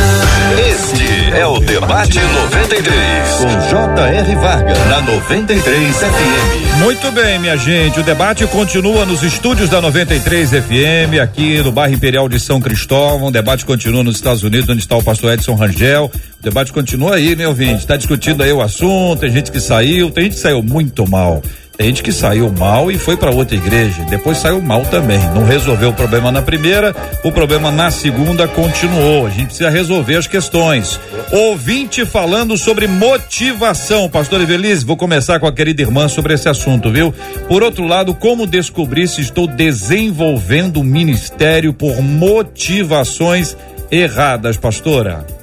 Este é o Debate 93, com J.R. Varga, na 93 FM. Muito bem, minha gente. O debate continua nos estúdios da 93 FM, aqui no bairro Imperial de São Cristóvão. O debate continua nos Estados Unidos, onde está o pastor Edson Rangel. O debate continua aí, né, ouvinte? Está discutindo aí o assunto, tem gente que saiu, tem gente que saiu muito mal. Tem gente que saiu mal e foi para outra igreja. Depois saiu mal também. Não resolveu o problema na primeira, o problema na segunda continuou. A gente precisa resolver as questões. Ouvinte falando sobre motivação. Pastor Evelise, vou começar com a querida irmã sobre esse assunto, viu? Por outro lado, como descobrir se estou desenvolvendo um ministério por motivações erradas, pastora?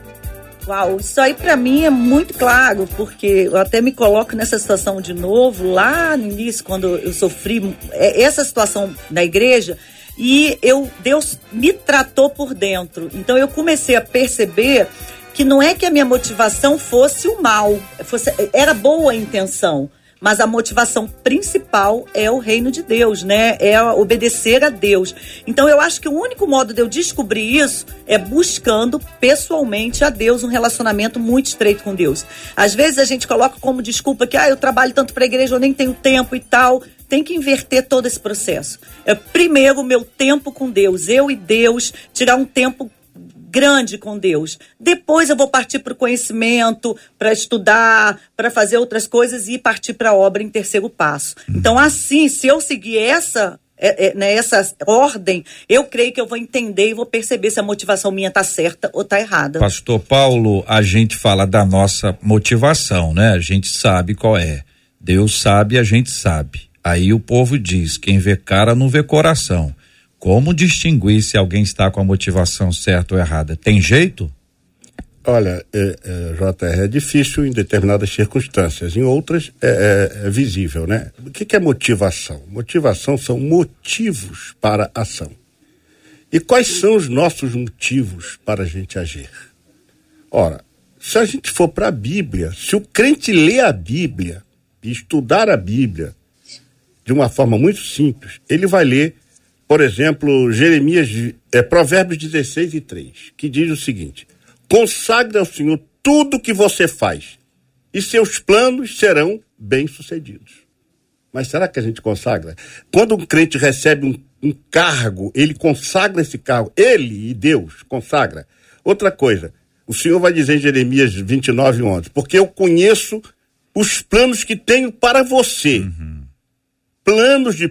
Uau, isso aí para mim é muito claro, porque eu até me coloco nessa situação de novo, lá no início, quando eu sofri é, essa situação na igreja, e eu Deus me tratou por dentro. Então eu comecei a perceber que não é que a minha motivação fosse o mal, fosse, era boa a intenção, mas a motivação principal é o reino de Deus, né? É obedecer a Deus. Então eu acho que o único modo de eu descobrir isso é buscando pessoalmente a Deus um relacionamento muito estreito com Deus. Às vezes a gente coloca como desculpa que ah, eu trabalho tanto para a igreja, eu nem tenho tempo e tal. Tem que inverter todo esse processo. É primeiro o meu tempo com Deus, eu e Deus, tirar um tempo grande com Deus. Depois eu vou partir para o conhecimento, para estudar, para fazer outras coisas e partir para a obra em terceiro passo. Então, assim, se eu seguir essa é, é, né, essa ordem, eu creio que eu vou entender e vou perceber se a motivação minha tá certa ou tá errada. Pastor Paulo, a gente fala da nossa motivação, né? A gente sabe qual é. Deus sabe, a gente sabe. Aí o povo diz: quem vê cara não vê coração. Como distinguir se alguém está com a motivação certa ou errada? Tem jeito? Olha, é, é, JR, é difícil em determinadas circunstâncias, em outras é, é, é visível, né? O que, que, é motivação? Motivação são motivos para ação. E quais são os nossos motivos para a gente agir? Ora, se a gente for para a Bíblia, se o crente lê a Bíblia e estudar a Bíblia de uma forma muito simples, ele vai ler por exemplo, Jeremias, é, Provérbios 16 e 3, que diz o seguinte: consagre ao Senhor tudo que você faz, e seus planos serão bem-sucedidos. Mas será que a gente consagra? Quando um crente recebe um, um cargo, ele consagra esse cargo, ele e Deus consagra. Outra coisa, o Senhor vai dizer em Jeremias 29, 11: Porque eu conheço os planos que tenho para você. Uhum planos de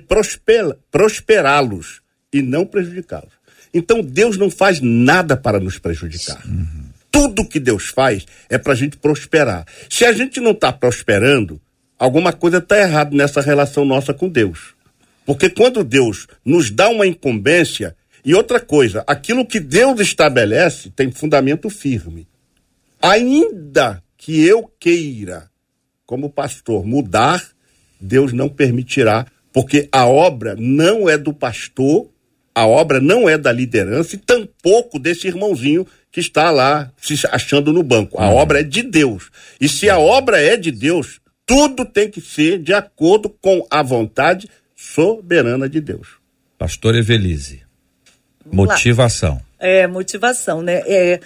prosperá-los e não prejudicá-los. Então Deus não faz nada para nos prejudicar. Uhum. Tudo que Deus faz é para a gente prosperar. Se a gente não está prosperando, alguma coisa está errada nessa relação nossa com Deus. Porque quando Deus nos dá uma incumbência, e outra coisa, aquilo que Deus estabelece tem fundamento firme. Ainda que eu queira, como pastor, mudar, Deus não permitirá, porque a obra não é do pastor, a obra não é da liderança e tampouco desse irmãozinho que está lá se achando no banco. A uhum. obra é de Deus. E se a obra é de Deus, tudo tem que ser de acordo com a vontade soberana de Deus. Pastor Evelise, motivação. É, motivação, né? É,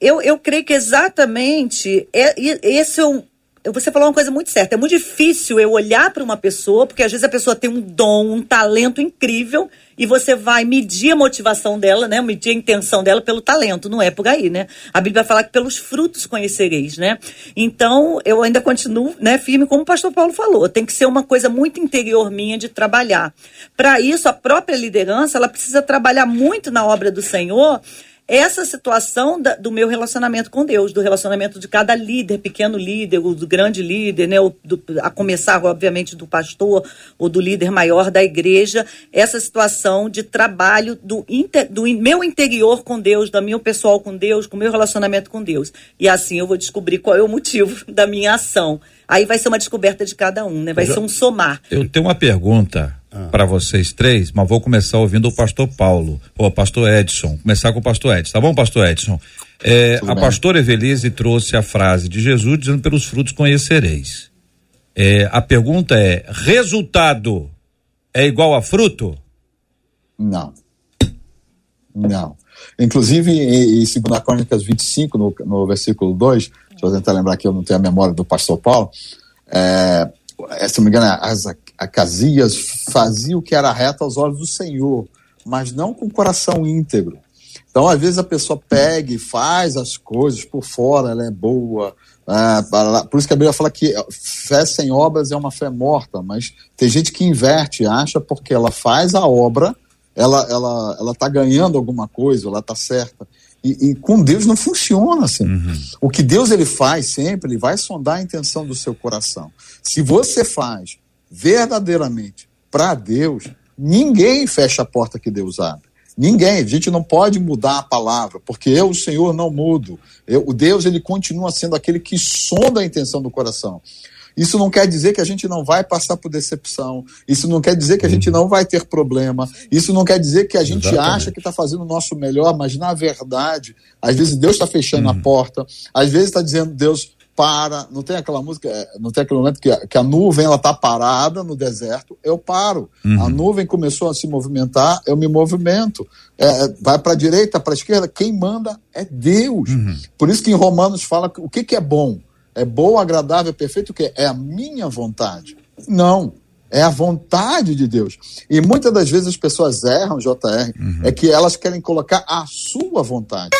eu, eu creio que exatamente é, esse é um, você falou uma coisa muito certa. É muito difícil eu olhar para uma pessoa, porque às vezes a pessoa tem um dom, um talento incrível, e você vai medir a motivação dela, né? Medir a intenção dela pelo talento, não é por aí, né? A Bíblia fala que pelos frutos conhecereis, né? Então, eu ainda continuo, né, firme como o pastor Paulo falou. Tem que ser uma coisa muito interior minha de trabalhar. Para isso, a própria liderança, ela precisa trabalhar muito na obra do Senhor essa situação da, do meu relacionamento com Deus, do relacionamento de cada líder, pequeno líder, o do grande líder, né, do, a começar, obviamente, do pastor ou do líder maior da igreja, essa situação de trabalho do, inter, do meu interior com Deus, do meu pessoal com Deus, com o meu relacionamento com Deus. E assim eu vou descobrir qual é o motivo da minha ação. Aí vai ser uma descoberta de cada um, né? Vai eu, ser um somar. Eu tenho uma pergunta ah. para vocês três, mas vou começar ouvindo o pastor Paulo, ou o pastor Edson. Começar com o pastor Edson, tá bom, pastor Edson? É, a bem. pastora Evelise trouxe a frase de Jesus dizendo: pelos frutos conhecereis. É, a pergunta é: resultado é igual a fruto? Não. Não. Inclusive, em, em 2 Crônicas 25, no, no versículo 2, deixa eu tentar lembrar que eu não tenho a memória do pastor Paulo, é, se não me engano, as Acasias fazia o que era reto aos olhos do Senhor, mas não com o coração íntegro. Então, às vezes, a pessoa pega e faz as coisas por fora, ela é boa. É, por isso que a Bíblia fala que fé sem obras é uma fé morta, mas tem gente que inverte, acha porque ela faz a obra, ela ela ela está ganhando alguma coisa, ela está certa. E, e, com Deus não funciona assim. Uhum. O que Deus ele faz sempre, ele vai sondar a intenção do seu coração. Se você faz verdadeiramente para Deus, ninguém fecha a porta que Deus abre. Ninguém, a gente não pode mudar a palavra, porque eu, o Senhor, não mudo. Eu, o Deus, ele continua sendo aquele que sonda a intenção do coração. Isso não quer dizer que a gente não vai passar por decepção. Isso não quer dizer que a gente não vai ter problema. Isso não quer dizer que a gente Exatamente. acha que está fazendo o nosso melhor, mas na verdade, às vezes Deus está fechando a uhum. porta. Às vezes está dizendo, Deus, para. Não tem aquela música, é, não tem aquele momento que a, que a nuvem ela está parada no deserto, eu paro. Uhum. A nuvem começou a se movimentar, eu me movimento. É, vai para a direita, para a esquerda, quem manda é Deus. Uhum. Por isso que em Romanos fala que, o que, que é bom é bom, agradável, perfeito, o quê? É a minha vontade. Não. É a vontade de Deus. E muitas das vezes as pessoas erram, JR, uhum. é que elas querem colocar a sua vontade.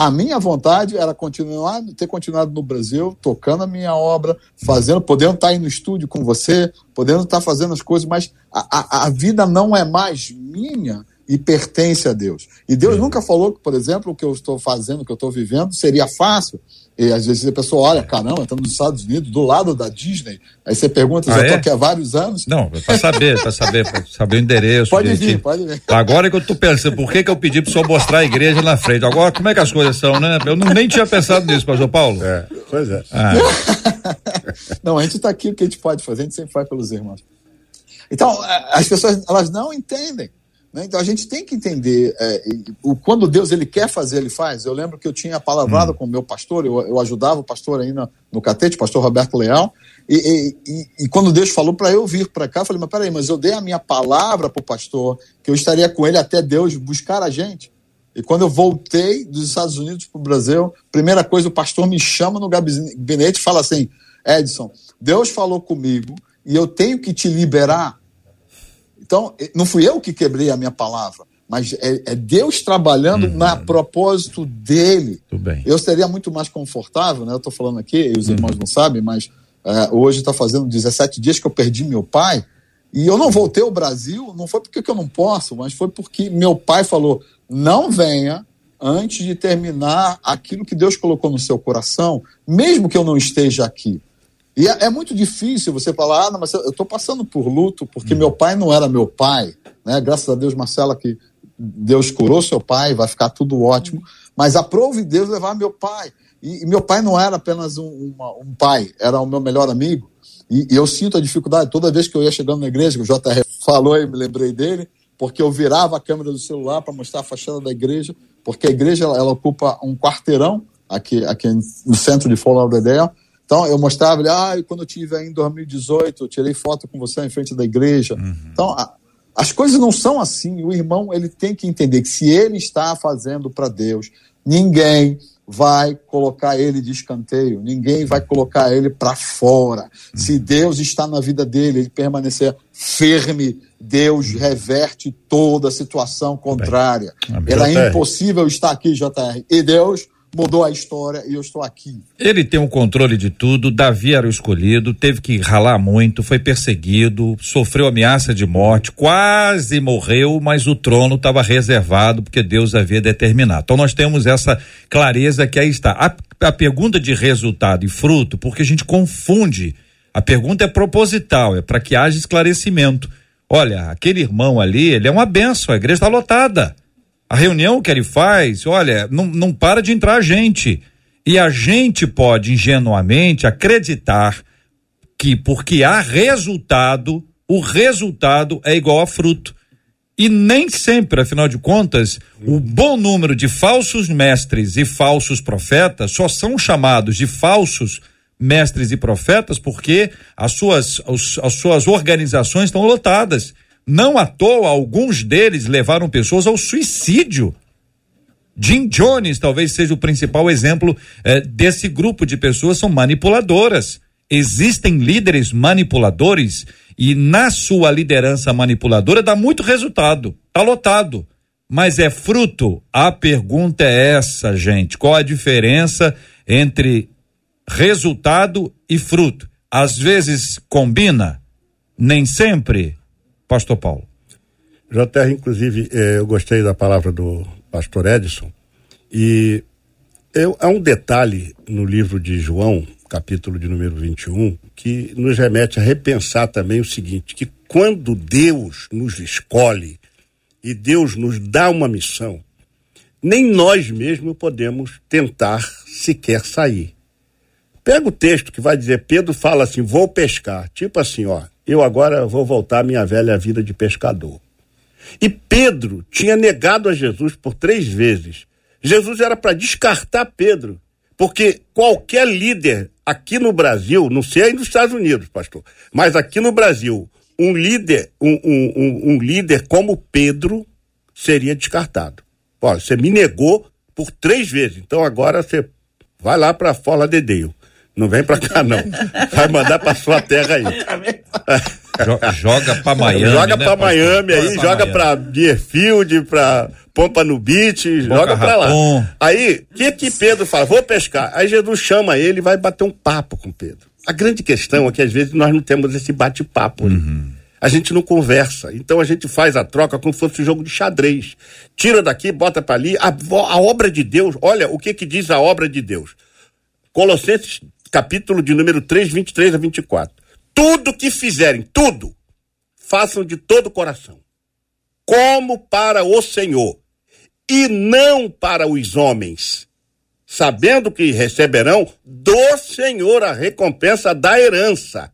A minha vontade era continuar, ter continuado no Brasil, tocando a minha obra, fazendo, podendo estar aí no estúdio com você, podendo estar fazendo as coisas, mas a, a, a vida não é mais minha e pertence a Deus. E Deus uhum. nunca falou que, por exemplo, o que eu estou fazendo, o que eu estou vivendo, seria fácil. E às vezes a pessoa olha, caramba, estamos nos Estados Unidos, do lado da Disney. Aí você pergunta, ah, já estou é? aqui há vários anos. Não, para saber, para saber, para saber o endereço. Pode vir, pode vir. Agora que eu estou pensando, por que, que eu pedi para o senhor mostrar a igreja na frente? Agora, como é que as coisas são, né? Eu não, nem tinha pensado nisso, pastor Paulo. É, pois é. Ah. não, a gente está aqui, o que a gente pode fazer, a gente sempre faz pelos irmãos. Então, as pessoas, elas não entendem. Né? Então a gente tem que entender é, o quando Deus ele quer fazer, ele faz. Eu lembro que eu tinha palavrado hum. com o meu pastor, eu, eu ajudava o pastor aí no, no catete, pastor Roberto Leal, e, e, e, e quando Deus falou para eu vir para cá, eu falei, mas peraí, mas eu dei a minha palavra para o pastor, que eu estaria com ele até Deus buscar a gente. E quando eu voltei dos Estados Unidos para o Brasil, primeira coisa, o pastor me chama no gabinete e fala assim: Edson, Deus falou comigo e eu tenho que te liberar então, não fui eu que quebrei a minha palavra, mas é, é Deus trabalhando uhum. na propósito dele. Eu seria muito mais confortável, né? Eu estou falando aqui, e os uhum. irmãos não sabem, mas é, hoje está fazendo 17 dias que eu perdi meu pai. E eu não voltei ao Brasil, não foi porque eu não posso, mas foi porque meu pai falou: não venha antes de terminar aquilo que Deus colocou no seu coração, mesmo que eu não esteja aqui. E é, é, muito difícil você falar, ah, não, mas eu estou passando por luto porque hum. meu pai não era meu pai. Né? Graças a Deus, Marcela, que Deus curou seu pai, vai ficar tudo ótimo. Mas aprove Deus levar meu pai. E, e meu pai não era apenas um, uma, um, pai, era o meu melhor amigo. E, e, eu sinto a dificuldade toda vez que eu ia chegando na igreja, que o JR falou e me lembrei dele, porque eu virava a câmera do celular para mostrar a fachada da igreja, porque a igreja ela, ela ocupa um quarteirão aqui, aqui no centro de Fort Lauderdale, então, eu mostrava ele, ah, quando eu tive aí em 2018, eu tirei foto com você em frente da igreja. Uhum. Então, a, as coisas não são assim. O irmão, ele tem que entender que se ele está fazendo para Deus, ninguém vai colocar ele de escanteio, ninguém vai colocar ele para fora. Se Deus está na vida dele, ele permanecer firme, Deus reverte toda a situação contrária. Era JR. impossível estar aqui, JR. E Deus mudou a história e eu estou aqui. Ele tem o controle de tudo. Davi era o escolhido, teve que ralar muito, foi perseguido, sofreu ameaça de morte, quase morreu, mas o trono estava reservado porque Deus havia determinado. Então nós temos essa clareza que aí está. A, a pergunta de resultado e fruto, porque a gente confunde. A pergunta é proposital, é para que haja esclarecimento. Olha, aquele irmão ali, ele é uma benção, a igreja está lotada. A reunião que ele faz, olha, não, não para de entrar gente. E a gente pode ingenuamente acreditar que porque há resultado, o resultado é igual a fruto. E nem sempre, afinal de contas, o bom número de falsos mestres e falsos profetas só são chamados de falsos mestres e profetas porque as suas, os- as suas organizações estão lotadas. Não à toa, alguns deles levaram pessoas ao suicídio. Jim Jones talvez seja o principal exemplo eh, desse grupo de pessoas são manipuladoras. Existem líderes manipuladores e na sua liderança manipuladora dá muito resultado, tá lotado. Mas é fruto? A pergunta é essa, gente. Qual a diferença entre resultado e fruto? Às vezes combina, nem sempre. Pastor Paulo. JR, inclusive, eh, eu gostei da palavra do pastor Edson. E eu, há um detalhe no livro de João, capítulo de número 21, que nos remete a repensar também o seguinte: que quando Deus nos escolhe e Deus nos dá uma missão, nem nós mesmos podemos tentar sequer sair. Pega o texto que vai dizer, Pedro fala assim, vou pescar. Tipo assim, ó, eu agora vou voltar à minha velha vida de pescador. E Pedro tinha negado a Jesus por três vezes. Jesus era para descartar Pedro, porque qualquer líder aqui no Brasil, não sei aí nos Estados Unidos, pastor, mas aqui no Brasil, um líder, um, um- um- um líder como Pedro seria descartado. Você me negou por três vezes, então agora você vai lá para Fola de Deus. Não vem para cá não. Vai mandar para sua terra aí. Jo- joga pra Miami. joga né, pra? Miami aí, joga Miami. pra Deerfield, pra Pompa no Beach, joga pra lá. Raton. Aí, o que que Pedro fala? Vou pescar. Aí Jesus chama ele e vai bater um papo com Pedro. A grande questão é que às vezes nós não temos esse bate-papo. né? A gente não conversa. Então a gente faz a troca como se fosse um jogo de xadrez. Tira daqui, bota pra ali. A, a obra de Deus, olha o que que diz a obra de Deus. Colossenses, capítulo de número 3, 23 a 24. Tudo que fizerem, tudo, façam de todo o coração, como para o Senhor, e não para os homens, sabendo que receberão do Senhor a recompensa da herança.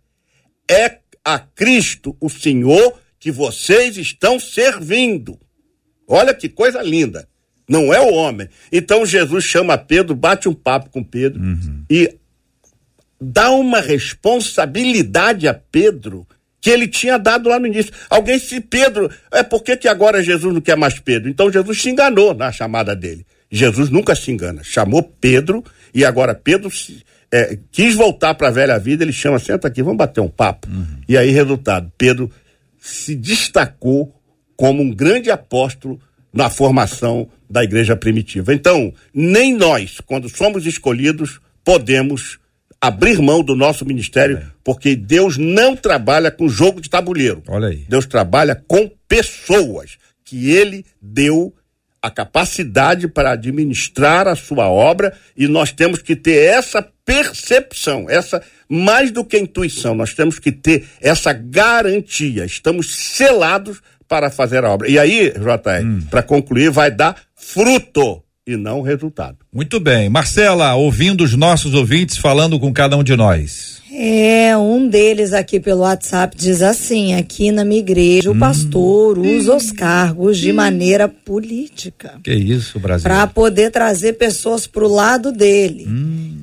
É a Cristo, o Senhor, que vocês estão servindo. Olha que coisa linda. Não é o homem. Então Jesus chama Pedro, bate um papo com Pedro e dá uma responsabilidade a Pedro que ele tinha dado lá no início. Alguém se Pedro, é por que, que agora Jesus não quer mais Pedro? Então Jesus se enganou na chamada dele. Jesus nunca se engana. Chamou Pedro e agora Pedro se- é, quis voltar para a velha vida. Ele chama, senta aqui, vamos bater um papo. E aí, resultado, Pedro se destacou como um grande apóstolo na formação da igreja primitiva. Então, nem nós, quando somos escolhidos, podemos abrir mão do nosso ministério, porque Deus não trabalha com jogo de tabuleiro. Olha aí. Deus trabalha com pessoas que ele deu a capacidade para administrar a sua obra e nós temos que ter essa percepção, essa mais do que intuição, nós temos que ter essa garantia. Estamos selados para fazer a obra. E aí, JR, para concluir, vai dar fruto e não resultado. Muito bem. Marcela, ouvindo os nossos ouvintes falando com cada um de nós. É, um deles aqui pelo WhatsApp diz assim: aqui na minha igreja, o pastor usa os cargos de maneira política Que isso, Brasil. para poder trazer pessoas para o lado dele.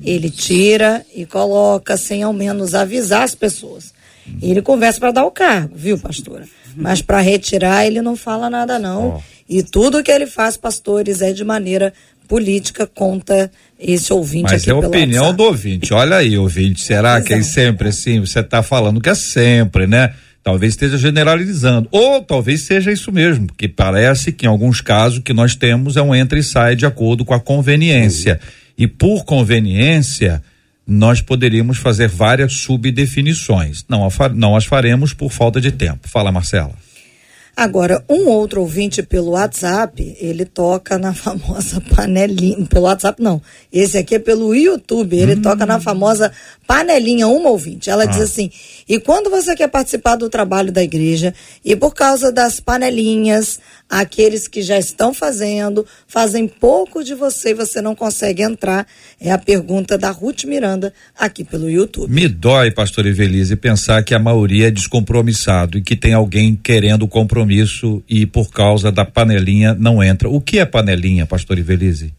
Ele tira e coloca sem ao menos avisar as pessoas. Ele conversa para dar o cargo, viu, pastora? Mas para retirar ele não fala nada não. E tudo que ele faz, pastores, é de maneira política, conta esse ouvinte Mas aqui é a opinião WhatsApp. do ouvinte. Olha aí, ouvinte. Será que é é. sempre assim? Você está falando que é sempre, né? Talvez esteja generalizando. Ou talvez seja isso mesmo, porque parece que em alguns casos que nós temos é um entra e sai de acordo com a conveniência. E por conveniência, nós poderíamos fazer várias subdefinições. Não, não as faremos por falta de tempo. Fala, Marcela. Agora, um outro ouvinte pelo WhatsApp, ele toca na famosa panelinha. Pelo WhatsApp, não. Esse aqui é pelo YouTube. Ele toca na famosa panelinha, uma ouvinte. Ela diz assim: e quando você quer participar do trabalho da igreja, e por causa das panelinhas, aqueles que já estão fazendo, fazem pouco de você e você não consegue entrar? É a pergunta da Ruth Miranda aqui pelo YouTube. Me dói, pastor Evelise, pensar que a maioria é descompromissado e que tem alguém querendo compromisso e por causa da panelinha não entra. O que é panelinha, pastor Evelise?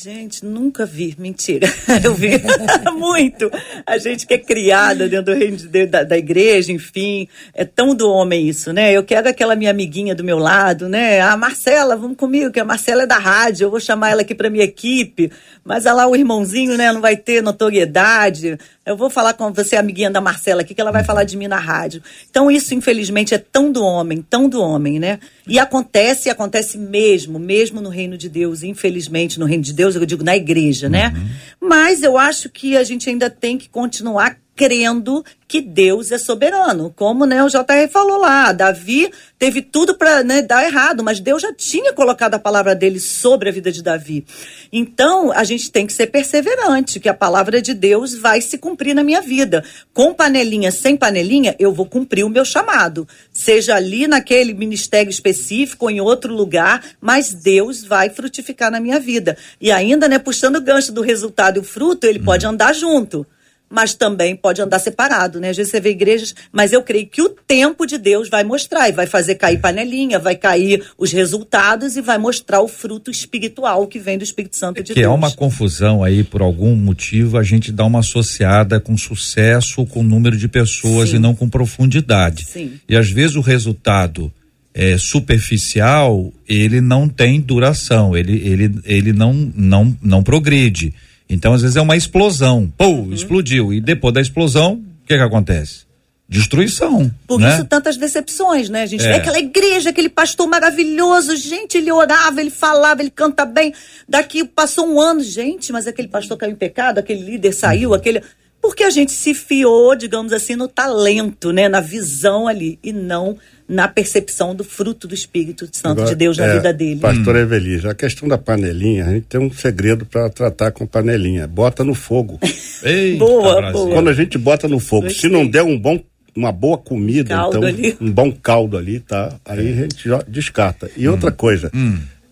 Gente, nunca vi, mentira. Eu vi muito. A gente que é criada dentro do reino de Deus, da, da igreja, enfim, é tão do homem isso, né? Eu quero aquela minha amiguinha do meu lado, né? A Marcela, vamos comigo, que a Marcela é da rádio, eu vou chamar ela aqui para minha equipe, mas olha lá o irmãozinho, né, não vai ter notoriedade. Eu vou falar com você, amiguinha da Marcela aqui, que ela vai falar de mim na rádio. Então isso, infelizmente, é tão do homem, tão do homem, né? E acontece, acontece mesmo, mesmo no reino de Deus, infelizmente, no reino de Deus, eu digo na igreja, né? Mas eu acho que a gente ainda tem que continuar crendo que Deus é soberano. Como né, o JR falou lá, Davi teve tudo para né, dar errado, mas Deus já tinha colocado a palavra dele sobre a vida de Davi. Então, a gente tem que ser perseverante, que a palavra de Deus vai se cumprir na minha vida. Com panelinha, sem panelinha, eu vou cumprir o meu chamado. Seja ali naquele ministério específico ou em outro lugar, mas Deus vai frutificar na minha vida. E ainda, né, puxando o gancho do resultado e o fruto, ele pode andar junto mas também pode andar separado, né? Às vezes você vê igrejas, mas eu creio que o tempo de Deus vai mostrar e vai fazer cair panelinha, vai cair os resultados e vai mostrar o fruto espiritual que vem do Espírito Santo de que Deus. é uma confusão aí, por algum motivo, a gente dá uma associada com sucesso, com número de pessoas Sim. e não com profundidade. Sim. E às vezes o resultado é, superficial, ele não tem duração, ele, ele, ele não, não, não progride. Então, às vezes, é uma explosão. Pô, Uhum. explodiu. E depois da explosão, o que que acontece? Destruição. Por né? isso tantas decepções, né? A gente É. vê aquela igreja, aquele pastor maravilhoso, gente, ele orava, ele falava, ele canta bem. Daqui passou um ano, gente, mas aquele pastor caiu em pecado, aquele líder saiu, aquele. Porque a gente se fiou, digamos assim, no talento, né? Na visão ali, e não na percepção do fruto do Espírito Santo Agora, de Deus na é, vida dele. Pastor Evelise, a questão da panelinha, a gente tem um segredo para tratar com panelinha. Bota no fogo. Eita, Boa, Brasil. boa. Quando a gente bota no fogo, se Gostei. não der um bom, uma boa comida, Caldo então, ali. um bom caldo ali, tá? Aí a gente já descarta. E Hum. outra coisa,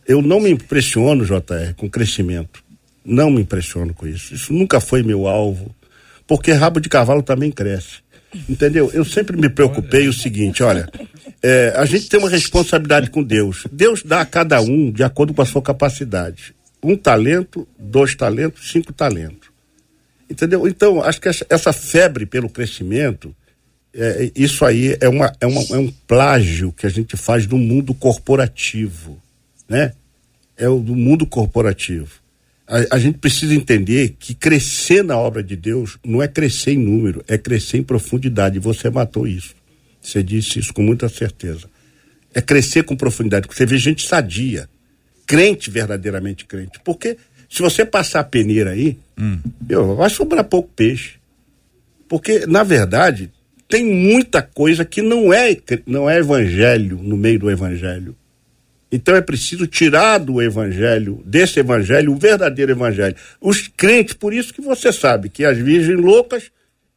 eu não me impressiono, JR, com crescimento. Não me impressiono com isso. Isso nunca foi meu alvo. Porque rabo de cavalo também cresce. Entendeu? Eu sempre me preocupei o seguinte, olha, é, a gente tem uma responsabilidade com Deus. Deus dá a cada um de acordo com a sua capacidade. Um talento, dois talentos, cinco talentos. Entendeu? Então, acho que essa, febre pelo crescimento, é, isso aí é, uma, é, uma, é um plágio que a gente faz do mundo corporativo, né? É o do mundo corporativo. A, a gente precisa entender que crescer na obra de Deus não é crescer em número, é crescer em profundidade. E você matou isso. Você disse isso com muita certeza. É crescer com profundidade. Você vê gente sadia, crente, verdadeiramente crente. Porque se você passar a peneira aí, meu, vai sobrar pouco peixe. Porque, na verdade, tem muita coisa que não é, não é evangelho no meio do evangelho. Então é preciso tirar do evangelho, desse evangelho, o verdadeiro evangelho. Os crentes, por isso que você sabe que as virgens loucas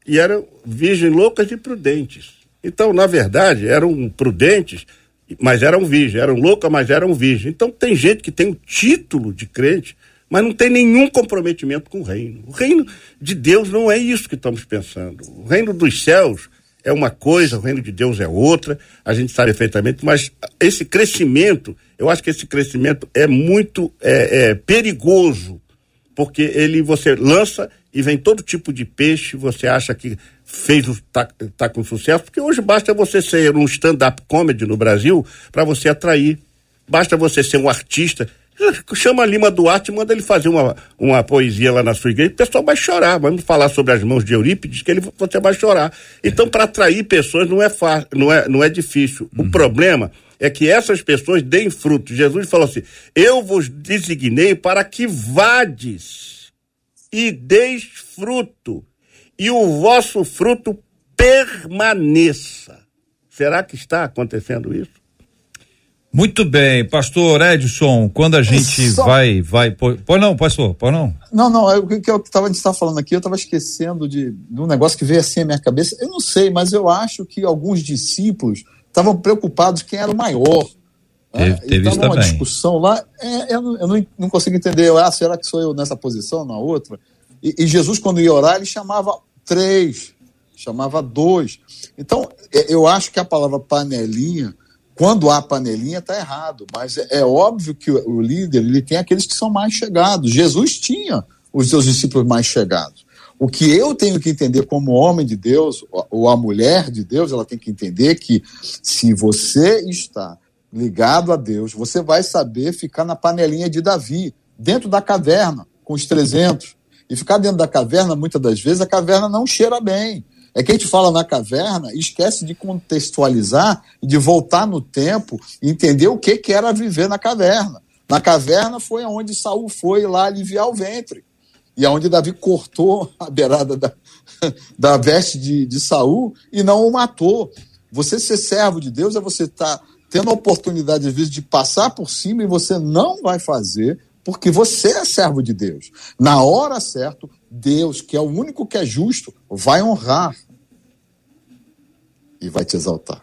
e eram virgens loucas e prudentes. Então, na verdade, eram prudentes, mas eram virgens, eram loucas, mas eram virgens. Então tem gente que tem o título de crente, mas não tem nenhum comprometimento com o reino. O reino de Deus não é isso que estamos pensando. O reino dos céus é uma coisa, o reino de Deus é outra, a gente sabe perfeitamente, mas esse crescimento, eu acho que esse crescimento é muito é, é, perigoso, porque ele você lança e vem todo tipo de peixe, você acha que fez tá, tá com sucesso, porque hoje basta você ser um stand-up comedy no Brasil para você atrair, basta você ser um artista Chama Lima Duarte, manda ele fazer uma, uma poesia lá na sua igreja, o pessoal vai chorar. Vamos falar sobre as mãos de Eurípides, que ele, você vai chorar. Então, para atrair pessoas não é fácil, não é, não é difícil. O problema é que essas pessoas deem fruto. Jesus falou assim: Eu vos designei para que vades e deis fruto, e o vosso fruto permaneça. Será que está acontecendo isso? Muito bem, pastor Edson, quando a gente Só- vai, vai, pois não, pastor, pois não. Não, não, é o que eu tava, a gente estava falando aqui, eu estava esquecendo de, de um negócio que veio assim à minha cabeça. Eu não sei, mas eu acho que alguns discípulos estavam preocupados quem era o maior. né? Teve- teve e tava isso uma também. discussão lá, é, eu, não, eu não, não consigo entender, ah, será que sou eu nessa posição, na outra? E, e Jesus, quando ia orar, ele chamava três, chamava dois. Então, é, eu acho que a palavra panelinha, quando há panelinha, está errado. Mas é, é óbvio que o, o líder ele tem aqueles que são mais chegados. Jesus tinha os seus discípulos mais chegados. O que eu tenho que entender como homem de Deus, ou- a mulher de Deus, ela tem que entender que se você está ligado a Deus, você vai saber ficar na panelinha de Davi, dentro da caverna, com os 300. E ficar dentro da caverna, muitas das vezes, a caverna não cheira bem. É que a gente fala na caverna e esquece de contextualizar de voltar no tempo e entender o que, que era viver na caverna. Na caverna foi onde Saul foi lá aliviar o ventre. E aonde Davi cortou a beirada da, da veste de, de Saul e não o matou. Você ser servo de Deus é você estar tendo a oportunidade, às vezes, de passar por cima e você não vai fazer, porque você é servo de Deus. Na hora certa, Deus, que é o único que é justo, vai honrar e vai te exaltar.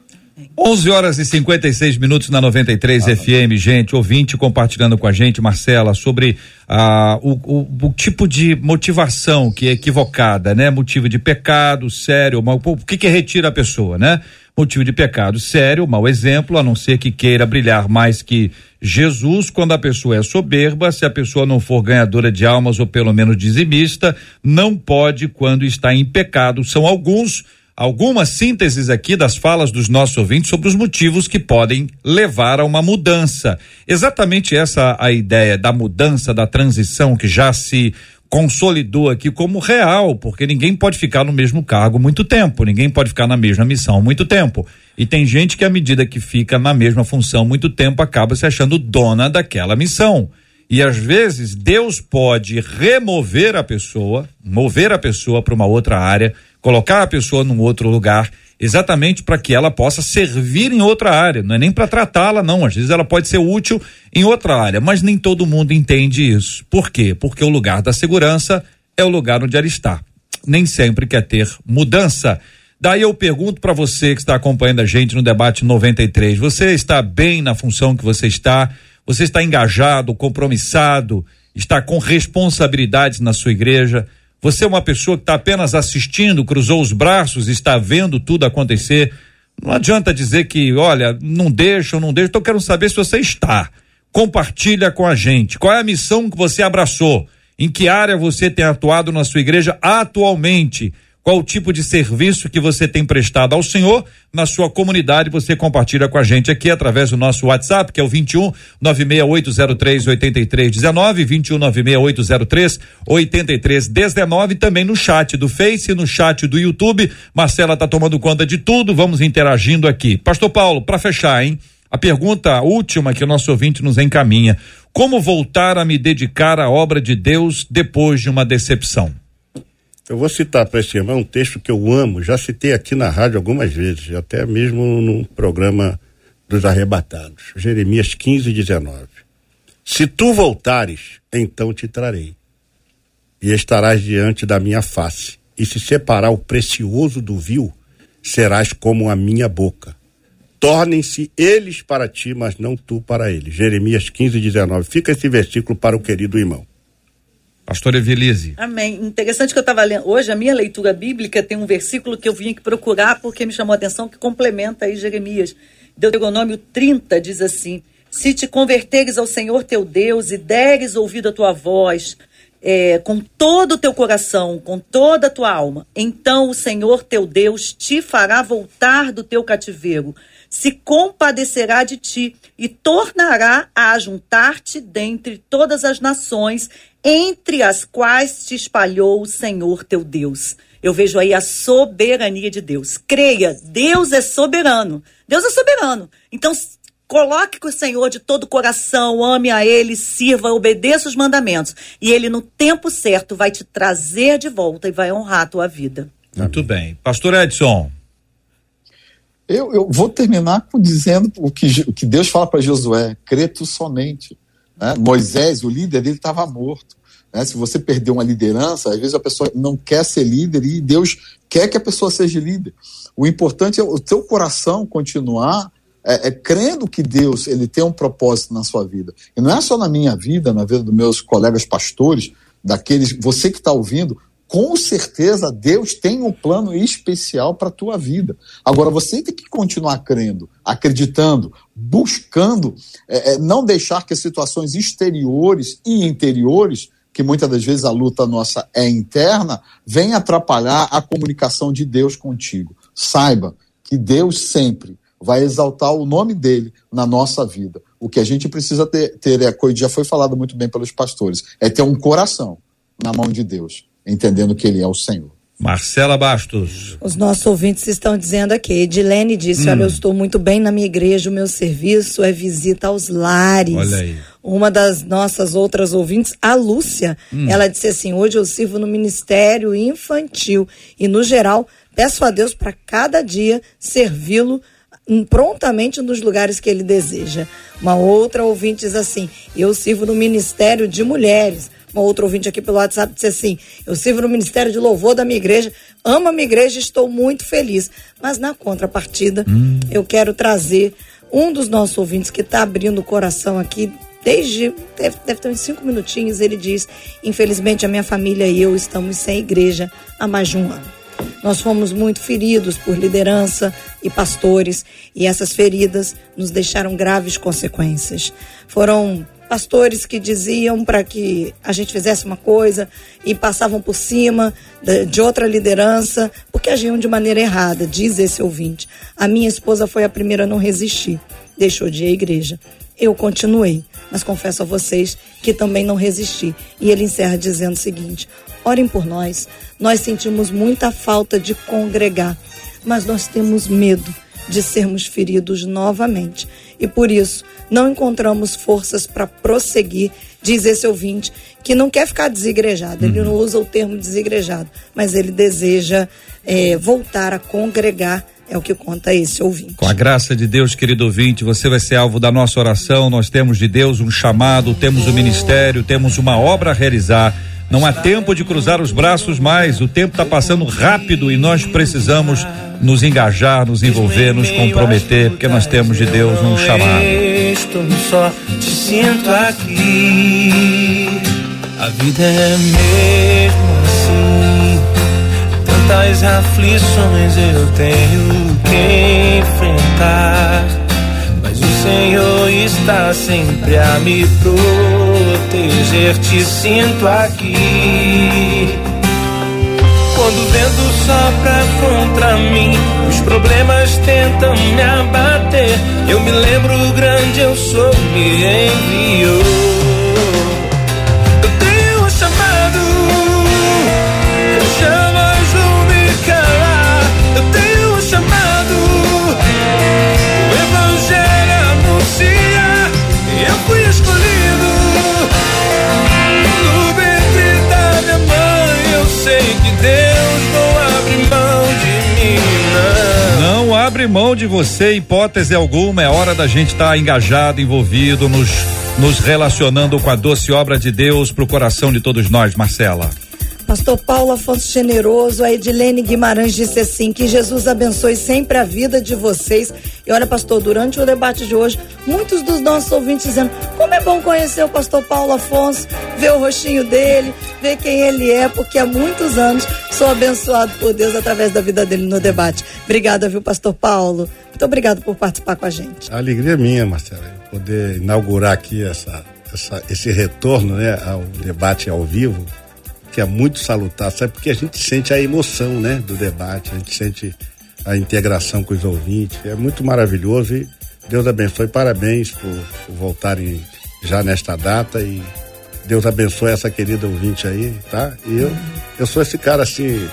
11 horas e 56 minutos na 93 FM, gente, ouvinte compartilhando com a gente, Marcela, sobre ah, o, o- o tipo de motivação que é equivocada, né? Motivo de pecado, sério, mal, o que que retira a pessoa, né? Motivo de pecado sério, mau exemplo, a não ser que queira brilhar mais que Jesus, quando a pessoa é soberba, se a pessoa não for ganhadora de almas ou pelo menos dizimista, não pode quando está em pecado. São alguns algumas sínteses aqui das falas dos nossos ouvintes sobre os motivos que podem levar a uma mudança. Exatamente essa a ideia da mudança, da transição que já se consolidou aqui como real, porque ninguém pode ficar no mesmo cargo muito tempo, ninguém pode ficar na mesma missão muito tempo. E tem gente que à medida que fica na mesma função muito tempo acaba se achando dona daquela missão. E às vezes Deus pode remover a pessoa, mover a pessoa para uma outra área, colocar a pessoa num outro lugar, exatamente para que ela possa servir em outra área. Não é nem para tratá-la, não. Às vezes ela pode ser útil em outra área, mas nem todo mundo entende isso. Por quê? Porque o lugar da segurança é o lugar onde ela está. Nem sempre quer ter mudança. Daí eu pergunto para você que está acompanhando a gente no debate 93, você está bem na função que você está? Você está engajado, compromissado, está com responsabilidades na sua igreja? Você é uma pessoa que está apenas assistindo, cruzou os braços, está vendo tudo acontecer? Não adianta dizer que, olha, não deixa ou não deixa. Então eu quero saber se você está. Compartilha com a gente. Qual é a missão que você abraçou? Em que área você tem atuado na sua igreja atualmente? Qual o tipo de serviço que você tem prestado ao Senhor na sua comunidade? Você compartilha com a gente aqui através do nosso WhatsApp, que é o 21 96803 8319, 21 96803 8319, também no chat do Face, no chat do YouTube. Marcela tá tomando conta de tudo, vamos interagindo aqui. Pastor Paulo, para fechar, hein? A pergunta última que o nosso ouvinte nos encaminha: como voltar a me dedicar à obra de Deus depois de uma decepção? Eu vou citar para esse irmão um texto que eu amo, já citei aqui na rádio algumas vezes, até mesmo no programa dos arrebatados. Jeremias 15, 19. Se tu voltares, então te trarei, e estarás diante da minha face, e se separar o precioso do vil, serás como a minha boca. Tornem-se eles para ti, mas não tu para eles. Jeremias 15, 19. Fica esse versículo para o querido irmão. Pastor Evelise. Amém. Interessante que eu estava lendo. Hoje, a minha leitura bíblica tem um versículo que eu vim aqui procurar porque me chamou a atenção, que complementa aí Jeremias. Deuteronômio 30 diz assim: Se te converteres ao Senhor teu Deus e deres ouvido à tua voz, é, com todo o teu coração, com toda a tua alma, então o Senhor teu Deus te fará voltar do teu cativeiro, se compadecerá de ti e tornará a ajuntar-te dentre todas as nações, entre as quais te espalhou o Senhor teu Deus. Eu vejo aí a soberania de Deus. Creia, Deus é soberano. Deus é soberano. Então, Coloque com o Senhor de todo o coração, ame a Ele, sirva, obedeça os mandamentos. E Ele, no tempo certo, vai te trazer de volta e vai honrar a tua vida. Muito bem. Pastor Edson. Eu, eu vou terminar com dizendo o que, o que Deus fala para Josué: crê tu somente. Né? Moisés, o líder dele, estava morto. Né? Se você perder uma liderança, às vezes a pessoa não quer ser líder e Deus quer que a pessoa seja líder. O importante é o teu coração continuar é, é, crendo que Deus ele tem um propósito na sua vida. E não é só na minha vida, na vida dos meus colegas pastores, daqueles, você que está ouvindo, com certeza Deus tem um plano especial para a tua vida. Agora você tem que continuar crendo, acreditando, buscando, é, é, não deixar que as situações exteriores e interiores, que muitas das vezes a luta nossa é interna, venham atrapalhar a comunicação de Deus contigo. Saiba que Deus sempre vai exaltar o nome dele na nossa vida. O que a gente precisa ter, ter é, já foi falado muito bem pelos pastores, é ter um coração na mão de Deus, entendendo que ele é o Senhor. Marcela Bastos. Os nossos ouvintes estão dizendo aqui. Edilene disse: hum. Olha, eu estou muito bem na minha igreja, o meu serviço é visita aos lares. Olha aí. Uma das nossas outras ouvintes, a Lúcia, hum. ela disse assim: Hoje eu sirvo no ministério infantil e, no geral, peço a Deus para cada dia servi-lo prontamente nos lugares que ele deseja. Uma outra ouvinte diz assim: Eu sirvo no Ministério de Mulheres. Uma outra ouvinte aqui pelo WhatsApp disse assim: Eu sirvo no Ministério de Louvor da minha igreja, amo a minha igreja estou muito feliz. Mas na contrapartida, hum. eu quero trazer um dos nossos ouvintes que está abrindo o coração aqui. Desde, deve, deve ter uns cinco minutinhos, ele diz: Infelizmente, a minha família e eu estamos sem igreja há mais de um ano. Nós fomos muito feridos por liderança e pastores, e essas feridas nos deixaram graves consequências. Foram pastores que diziam para que a gente fizesse uma coisa e passavam por cima de, outra liderança, porque agiam de maneira errada, diz esse ouvinte. A minha esposa foi a primeira a não resistir, deixou de ir à igreja. Eu continuei, mas confesso a vocês que também não resisti. E ele encerra dizendo o seguinte: orem por nós. Nós sentimos muita falta de congregar, mas nós temos medo de sermos feridos novamente. E por isso, não encontramos forças para prosseguir, diz esse ouvinte, que não quer ficar desigrejado. Ele não usa o termo desigrejado, mas ele deseja é, voltar a congregar é o que conta esse ouvinte. Com a graça de Deus, querido ouvinte, você vai ser alvo da nossa oração. Nós temos de Deus um chamado, temos um ministério, temos uma obra a realizar. Não há tempo de cruzar os braços mais, o tempo está passando rápido e nós precisamos nos engajar, nos envolver, nos comprometer, porque nós temos de Deus um chamado. Estou só te sinto aqui. A vida é mesmo assim. Tantas aflições eu tenho que enfrentar. Senhor está sempre a me proteger te sinto aqui. Quando o vento sopra contra mim, os problemas tentam me abater. Eu me lembro grande eu sou, me enviou. Abre mão de você, hipótese alguma. É hora da gente estar tá engajado, envolvido, nos, nos relacionando com a doce obra de Deus para o coração de todos nós, Marcela. Pastor Paulo Afonso Generoso, a Edilene Guimarães disse assim: que Jesus abençoe sempre a vida de vocês. E olha, pastor, durante o debate de hoje, muitos dos nossos ouvintes dizendo como é bom conhecer o pastor Paulo Afonso, ver o rostinho dele, ver quem ele é, porque há muitos anos sou abençoado por Deus através da vida dele no debate. Obrigada, viu, pastor Paulo? Muito obrigado por participar com a gente. A alegria é minha, Marcela, poder inaugurar aqui essa essa, esse retorno né, ao debate ao vivo, que é muito salutar, sabe? Porque a gente sente a emoção né, do debate, a gente sente a integração com os ouvintes, é muito maravilhoso e Deus abençoe, parabéns por, por voltarem já nesta data e Deus abençoe essa querida ouvinte aí, tá? E eu, eu sou esse cara assim,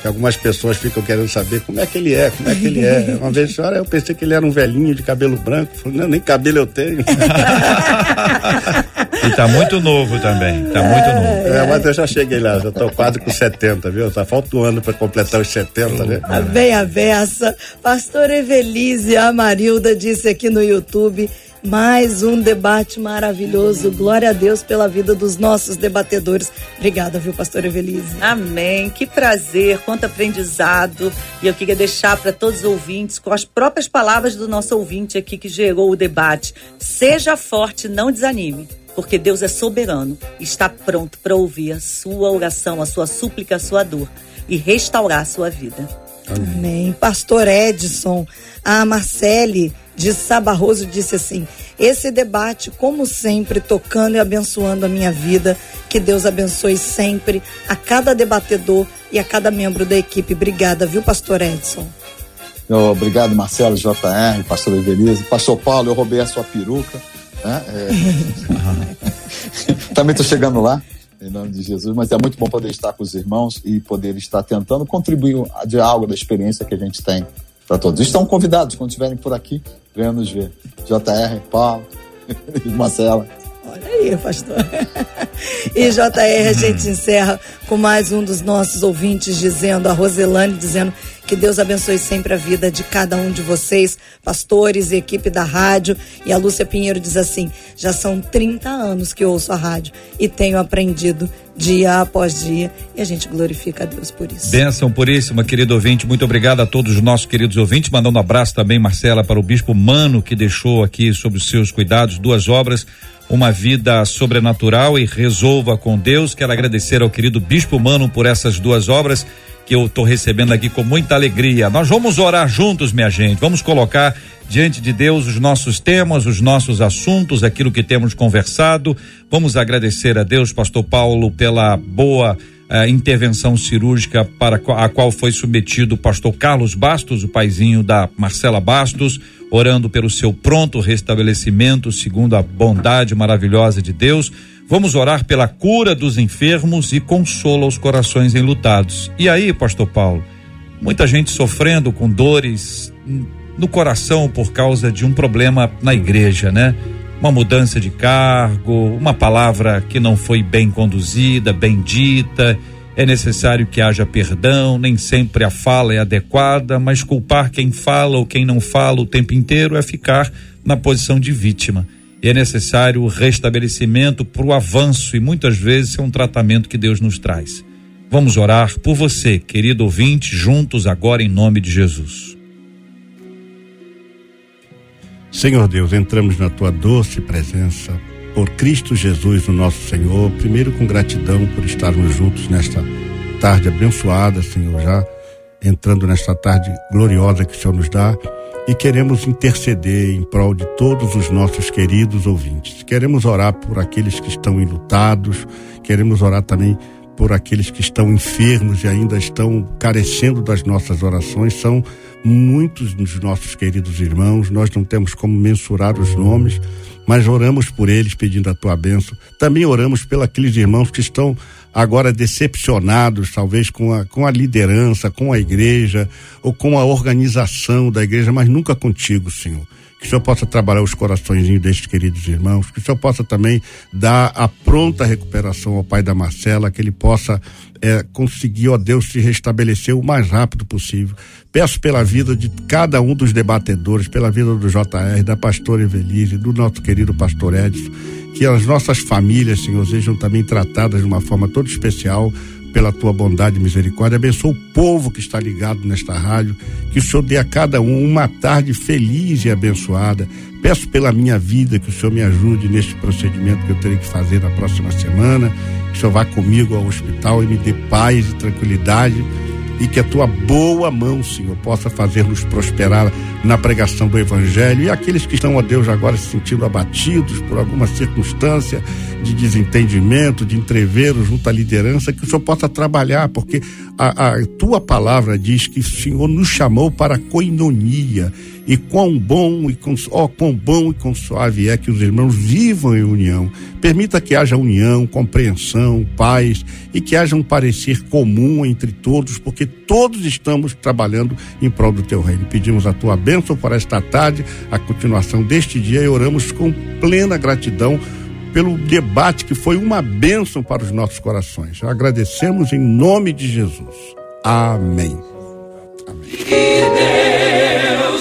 que algumas pessoas ficam querendo saber como é que ele é, como é que ele é. Uma vez, senhora, eu pensei que ele era um velhinho de cabelo branco. Falei, não, nem cabelo eu tenho. e tá muito novo também, tá muito novo. É, mas eu já cheguei lá, já tô quase com 70, viu? Tá falta um ano para completar os 70, né? A bem a beça. Pastor Evelise Amarilda disse aqui no YouTube mais um debate maravilhoso. Glória a Deus pela vida dos nossos debatedores. Obrigada, viu, pastor Evelise? Amém. Que prazer, quanto aprendizado. E eu queria deixar para todos os ouvintes, com as próprias palavras do nosso ouvinte aqui que gerou o debate. Seja forte, não desanime porque Deus é soberano, está pronto para ouvir a sua oração, a sua súplica, a sua dor e restaurar a sua vida. Amém. Amém. Pastor Edson, a Marcele de Sabarroso disse assim: esse debate, como sempre, tocando e abençoando a minha vida. Que Deus abençoe sempre a cada debatedor e a cada membro da equipe. Obrigada, viu, Pastor Edson? Obrigado, Marcelo, JR, Pastor Evelise. Pastor Paulo, eu roubei a sua peruca. Né? É... Também estou chegando lá, em nome de Jesus, mas é muito bom poder estar com os irmãos e poder estar tentando contribuir de algo da experiência que a gente tem para todos. Estão convidados, quando estiverem por aqui, venham nos ver. JR, Paulo e Marcela. Olha aí, pastor. E JR, a gente encerra com mais um dos nossos ouvintes dizendo, a Roselane dizendo que Deus abençoe sempre a vida de cada um de vocês, pastores e equipe da rádio. E a Lúcia Pinheiro diz assim: já são 30 anos que ouço a rádio e tenho aprendido dia após dia e a gente glorifica a Deus por isso. Bênção puríssima, querido ouvinte. Muito obrigado a todos os nossos queridos ouvintes. Mandando um abraço também, Marcela, para o Bispo Mano, que deixou aqui sobre os seus cuidados duas obras uma vida sobrenatural e resolva com Deus. Quero agradecer ao querido Bispo Mano por essas duas obras que eu estou recebendo aqui com muita alegria. Nós vamos orar juntos, minha gente. Vamos colocar diante de Deus os nossos temas, os nossos assuntos, aquilo que temos conversado. Vamos agradecer a Deus, Pastor Paulo, pela boa eh, intervenção cirúrgica para a qual foi submetido o Pastor Carlos Bastos, o paizinho da Marcela Bastos, orando pelo seu pronto restabelecimento, segundo a bondade maravilhosa de Deus. Vamos orar pela cura dos enfermos e consola os corações enlutados. E aí, pastor Paulo, muita gente sofrendo com dores no coração por causa de um problema na igreja, né? Uma mudança de cargo, uma palavra que não foi bem conduzida, bem dita. É necessário que haja perdão, nem sempre a fala é adequada, mas culpar quem fala ou quem não fala o tempo inteiro é ficar na posição de vítima é necessário o restabelecimento para o avanço e muitas vezes é um tratamento que Deus nos traz. Vamos orar por você, querido ouvinte, juntos agora em nome de Jesus. Senhor Deus, entramos na tua doce presença por Cristo Jesus, o nosso Senhor. Primeiro com gratidão por estarmos juntos nesta tarde abençoada, Senhor, já entrando nesta tarde gloriosa que o Senhor nos dá e queremos interceder em prol de todos os nossos queridos ouvintes. Queremos orar por aqueles que estão enlutados, queremos orar também por aqueles que estão enfermos e ainda estão carecendo das nossas orações. São muitos dos nossos queridos irmãos, nós não temos como mensurar os nomes, mas oramos por eles pedindo a tua bênção. Também oramos pelos irmãos que estão agora decepcionados, talvez com a, com a liderança, com a igreja, ou com a organização da igreja, mas nunca contigo, Senhor. Que o Senhor possa trabalhar os corações destes queridos irmãos, que o Senhor possa também dar a pronta recuperação ao pai da Marcela, que ele possa é, conseguir, ó Deus, se restabelecer o mais rápido possível. Peço pela vida de cada um dos debatedores, pela vida do JR, da pastora Evelise, do nosso querido pastor Edson, que as nossas famílias, Senhor, sejam também tratadas de uma forma toda especial pela tua bondade e misericórdia. Abençoa o povo que está ligado nesta rádio, que o Senhor dê a cada um uma tarde feliz e abençoada. Peço pela minha vida que o Senhor me ajude neste procedimento que eu terei que fazer na próxima semana, que o Senhor vá comigo ao hospital e me dê paz e tranquilidade e que a tua boa mão, Senhor, possa fazer-nos prosperar na pregação do Evangelho. E aqueles que estão, ó Deus, agora se sentindo abatidos por alguma circunstância de desentendimento, de entreveiro junto à liderança, que o Senhor possa trabalhar, porque a, a tua palavra diz que o Senhor nos chamou para a coinonia. E quão bom e com, oh, quão bom e quão suave é que os irmãos vivam em união. Permita que haja união, compreensão, paz e que haja um parecer comum entre todos, porque todos estamos trabalhando em prol do teu reino. Pedimos a tua bênção para esta tarde, a continuação deste dia e oramos com plena gratidão pelo debate que foi uma bênção para os nossos corações. Agradecemos em nome de Jesus. Amém. Amém.